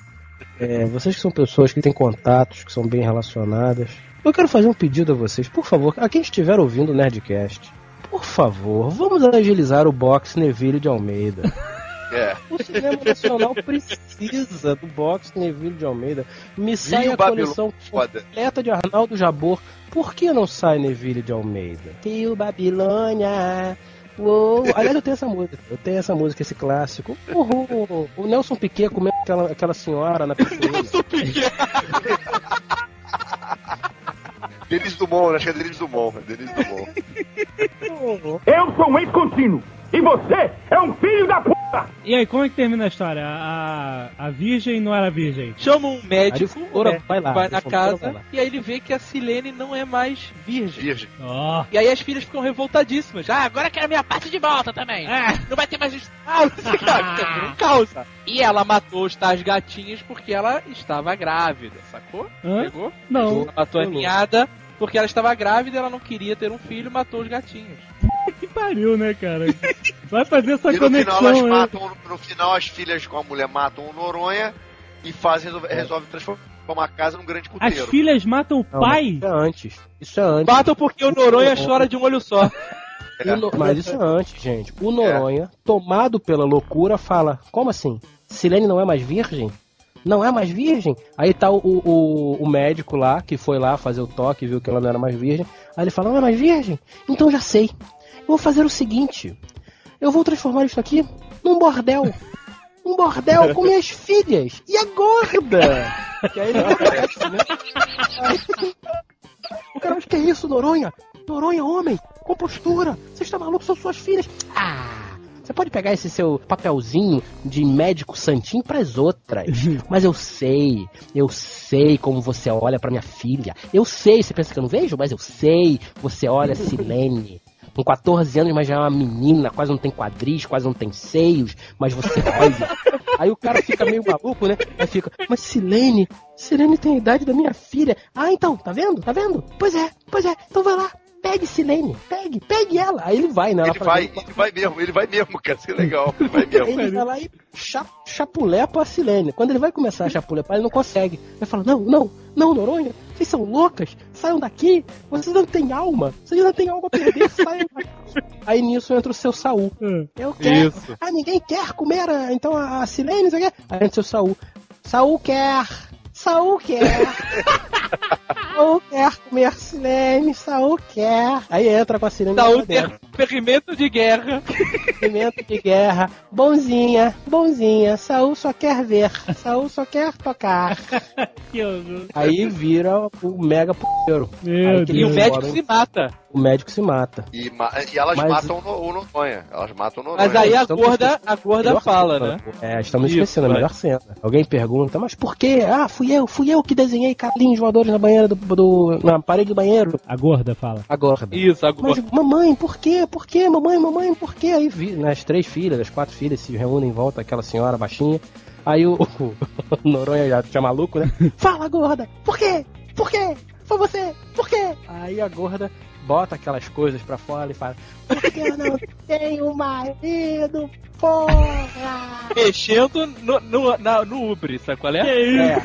É, vocês que são pessoas que têm contatos, que são bem relacionadas. Eu quero fazer um pedido a vocês, por favor, a quem estiver ouvindo o Nerdcast, por favor, vamos agilizar o box Neville de Almeida. <laughs> É. O cinema nacional precisa do box Neville de Almeida. Me sai Rio a coleção Foda. completa de Arnaldo Jabor. Por que não sai Neville de Almeida? Rio Babilônia. Uou. Aliás, eu tenho essa música. Eu tenho essa música, esse clássico. Uhul. O Nelson Piquet comendo aquela, aquela senhora na <laughs> piscina. Denis Dumont, acho que é Denis Dumont. é Denis Dumont. Eu sou um ex-contínuo! E você é um filho da puta! E aí, como é que termina a história? A, a virgem não era virgem? Chama um médico, fora, né, vai lá, vai na casa vai e aí ele vê que a Silene não é mais virgem. Virgem. Ó. E aí as filhas ficam revoltadíssimas. Ah, agora quero a minha parte de volta também. Não vai ter mais isso. Ah, <laughs> não sei o que. Fica por causa. E ela matou os tais gatinhos porque ela estava grávida, sacou? Hã? Pegou? Não. Ela matou a Pegou. ninhada porque ela estava grávida e ela não queria ter um filho e matou os gatinhos. Pariu, né, cara? Vai fazer essa E no final, conexão elas aí. matam, no final, as filhas com a mulher matam o Noronha e fazem, resolve, resolvem transformar a casa num grande As puteiro. filhas matam o Não, pai? mas Isso é antes. Isso é antes. Matam porque o Noronha chora de um olho só. O No- Mas isso é antes, gente. O Noronha, tomado pela loucura, fala: Como assim? Silene não é mais virgem? Não é mais virgem? Aí tá o, o, o médico lá, que foi lá fazer o toque e viu que ela não era mais virgem. Aí ele fala: Não é mais virgem? Então já sei. Vou fazer o seguinte: Eu vou transformar isso aqui num bordel. Um bordel com minhas filhas. E a gorda? Que aí ele aparece, né? Aí- O cara, mas que é isso, Noronha? Noronha, homem, com postura. Você está maluco? São suas filhas. Ah, você pode pegar esse seu papelzinho de médico santinho pras outras. <laughs> Mas eu sei, eu sei como você olha pra minha filha. Eu sei, você pensa que eu não vejo? Mas eu sei. Você olha Silene. Com 14 anos, mas já é uma menina, quase não tem quadris, quase não tem seios, mas você <laughs> olha. Aí o cara fica meio maluco, né? Aí fica, mas Silene, Silene tem a idade da minha filha. Ah, então, tá vendo? Tá vendo? Pois é, pois é, então vai lá. Pegue Silene, pegue, pegue ela. Aí ele vai, né? Ele fala, vai, ele vai mesmo, ele vai mesmo, cara. Isso é legal. Ele vai mesmo. ele vai lá e cha, chapulepa a Silene. Quando ele vai começar a chapulepar, ele não consegue. Ele fala: Não, não, não, Noronha, vocês são loucas, saiam daqui, vocês não têm alma, vocês não têm alma a perder, <laughs> saiam daqui. Aí nisso entra o seu Saul. Eu quero. Isso. Ah, ninguém quer comer então a Silene, não sei o quê. Aí entra o seu Saul. Saul quer. Saul quer. Saul quer comer Silene, Saul quer. Aí entra com a Silene. Dentro. tem ferrimento de guerra. Pimenta de guerra, bonzinha, bonzinha. Saul só quer ver, Saul só quer tocar. Aí vira o mega puteiro. E o médico se mata. O médico se mata. E, ma- e elas Mas- matam o, o Noronha. Elas matam o Noronha. Mas aí a gorda, a gorda fala, cena. né? É, estamos Isso, esquecendo a melhor cena. Alguém pergunta, mas por quê? Ah, fui eu, fui eu que desenhei carlinhos voadores na banheira do, do- na parede do banheiro. A gorda fala. A gorda. Isso, a Mas, gorda. mamãe, por quê? Por quê? Mamãe, mamãe, por quê? Aí vi, né, as três filhas, as quatro filhas se reúnem em volta daquela senhora baixinha. Aí o, <laughs> o Noronha já tinha maluco, né? Fala, gorda! Por quê? Por quê? Foi você? Por quê? Aí a gorda bota aquelas coisas pra fora e fala: Porque eu não <laughs> tenho marido, porra! Mexendo no, no, na, no Ubre, sabe qual é? É.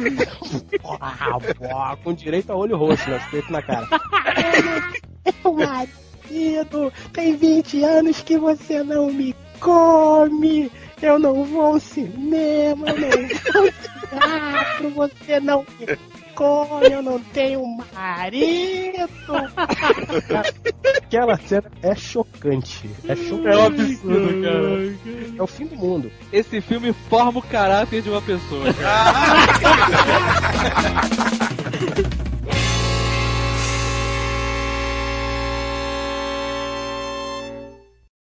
Ah, pô, com direito a olho roxo, né? Espeto na cara. <laughs> Meu marido, tem 20 anos que você não me come. Eu não vou ao cinema, eu não vou ao teatro, você não me eu não tenho marido. Aquela cena é chocante. É chocante. É um absurdo, cara. É o fim do mundo. Esse filme forma o caráter de uma pessoa, cara. <laughs>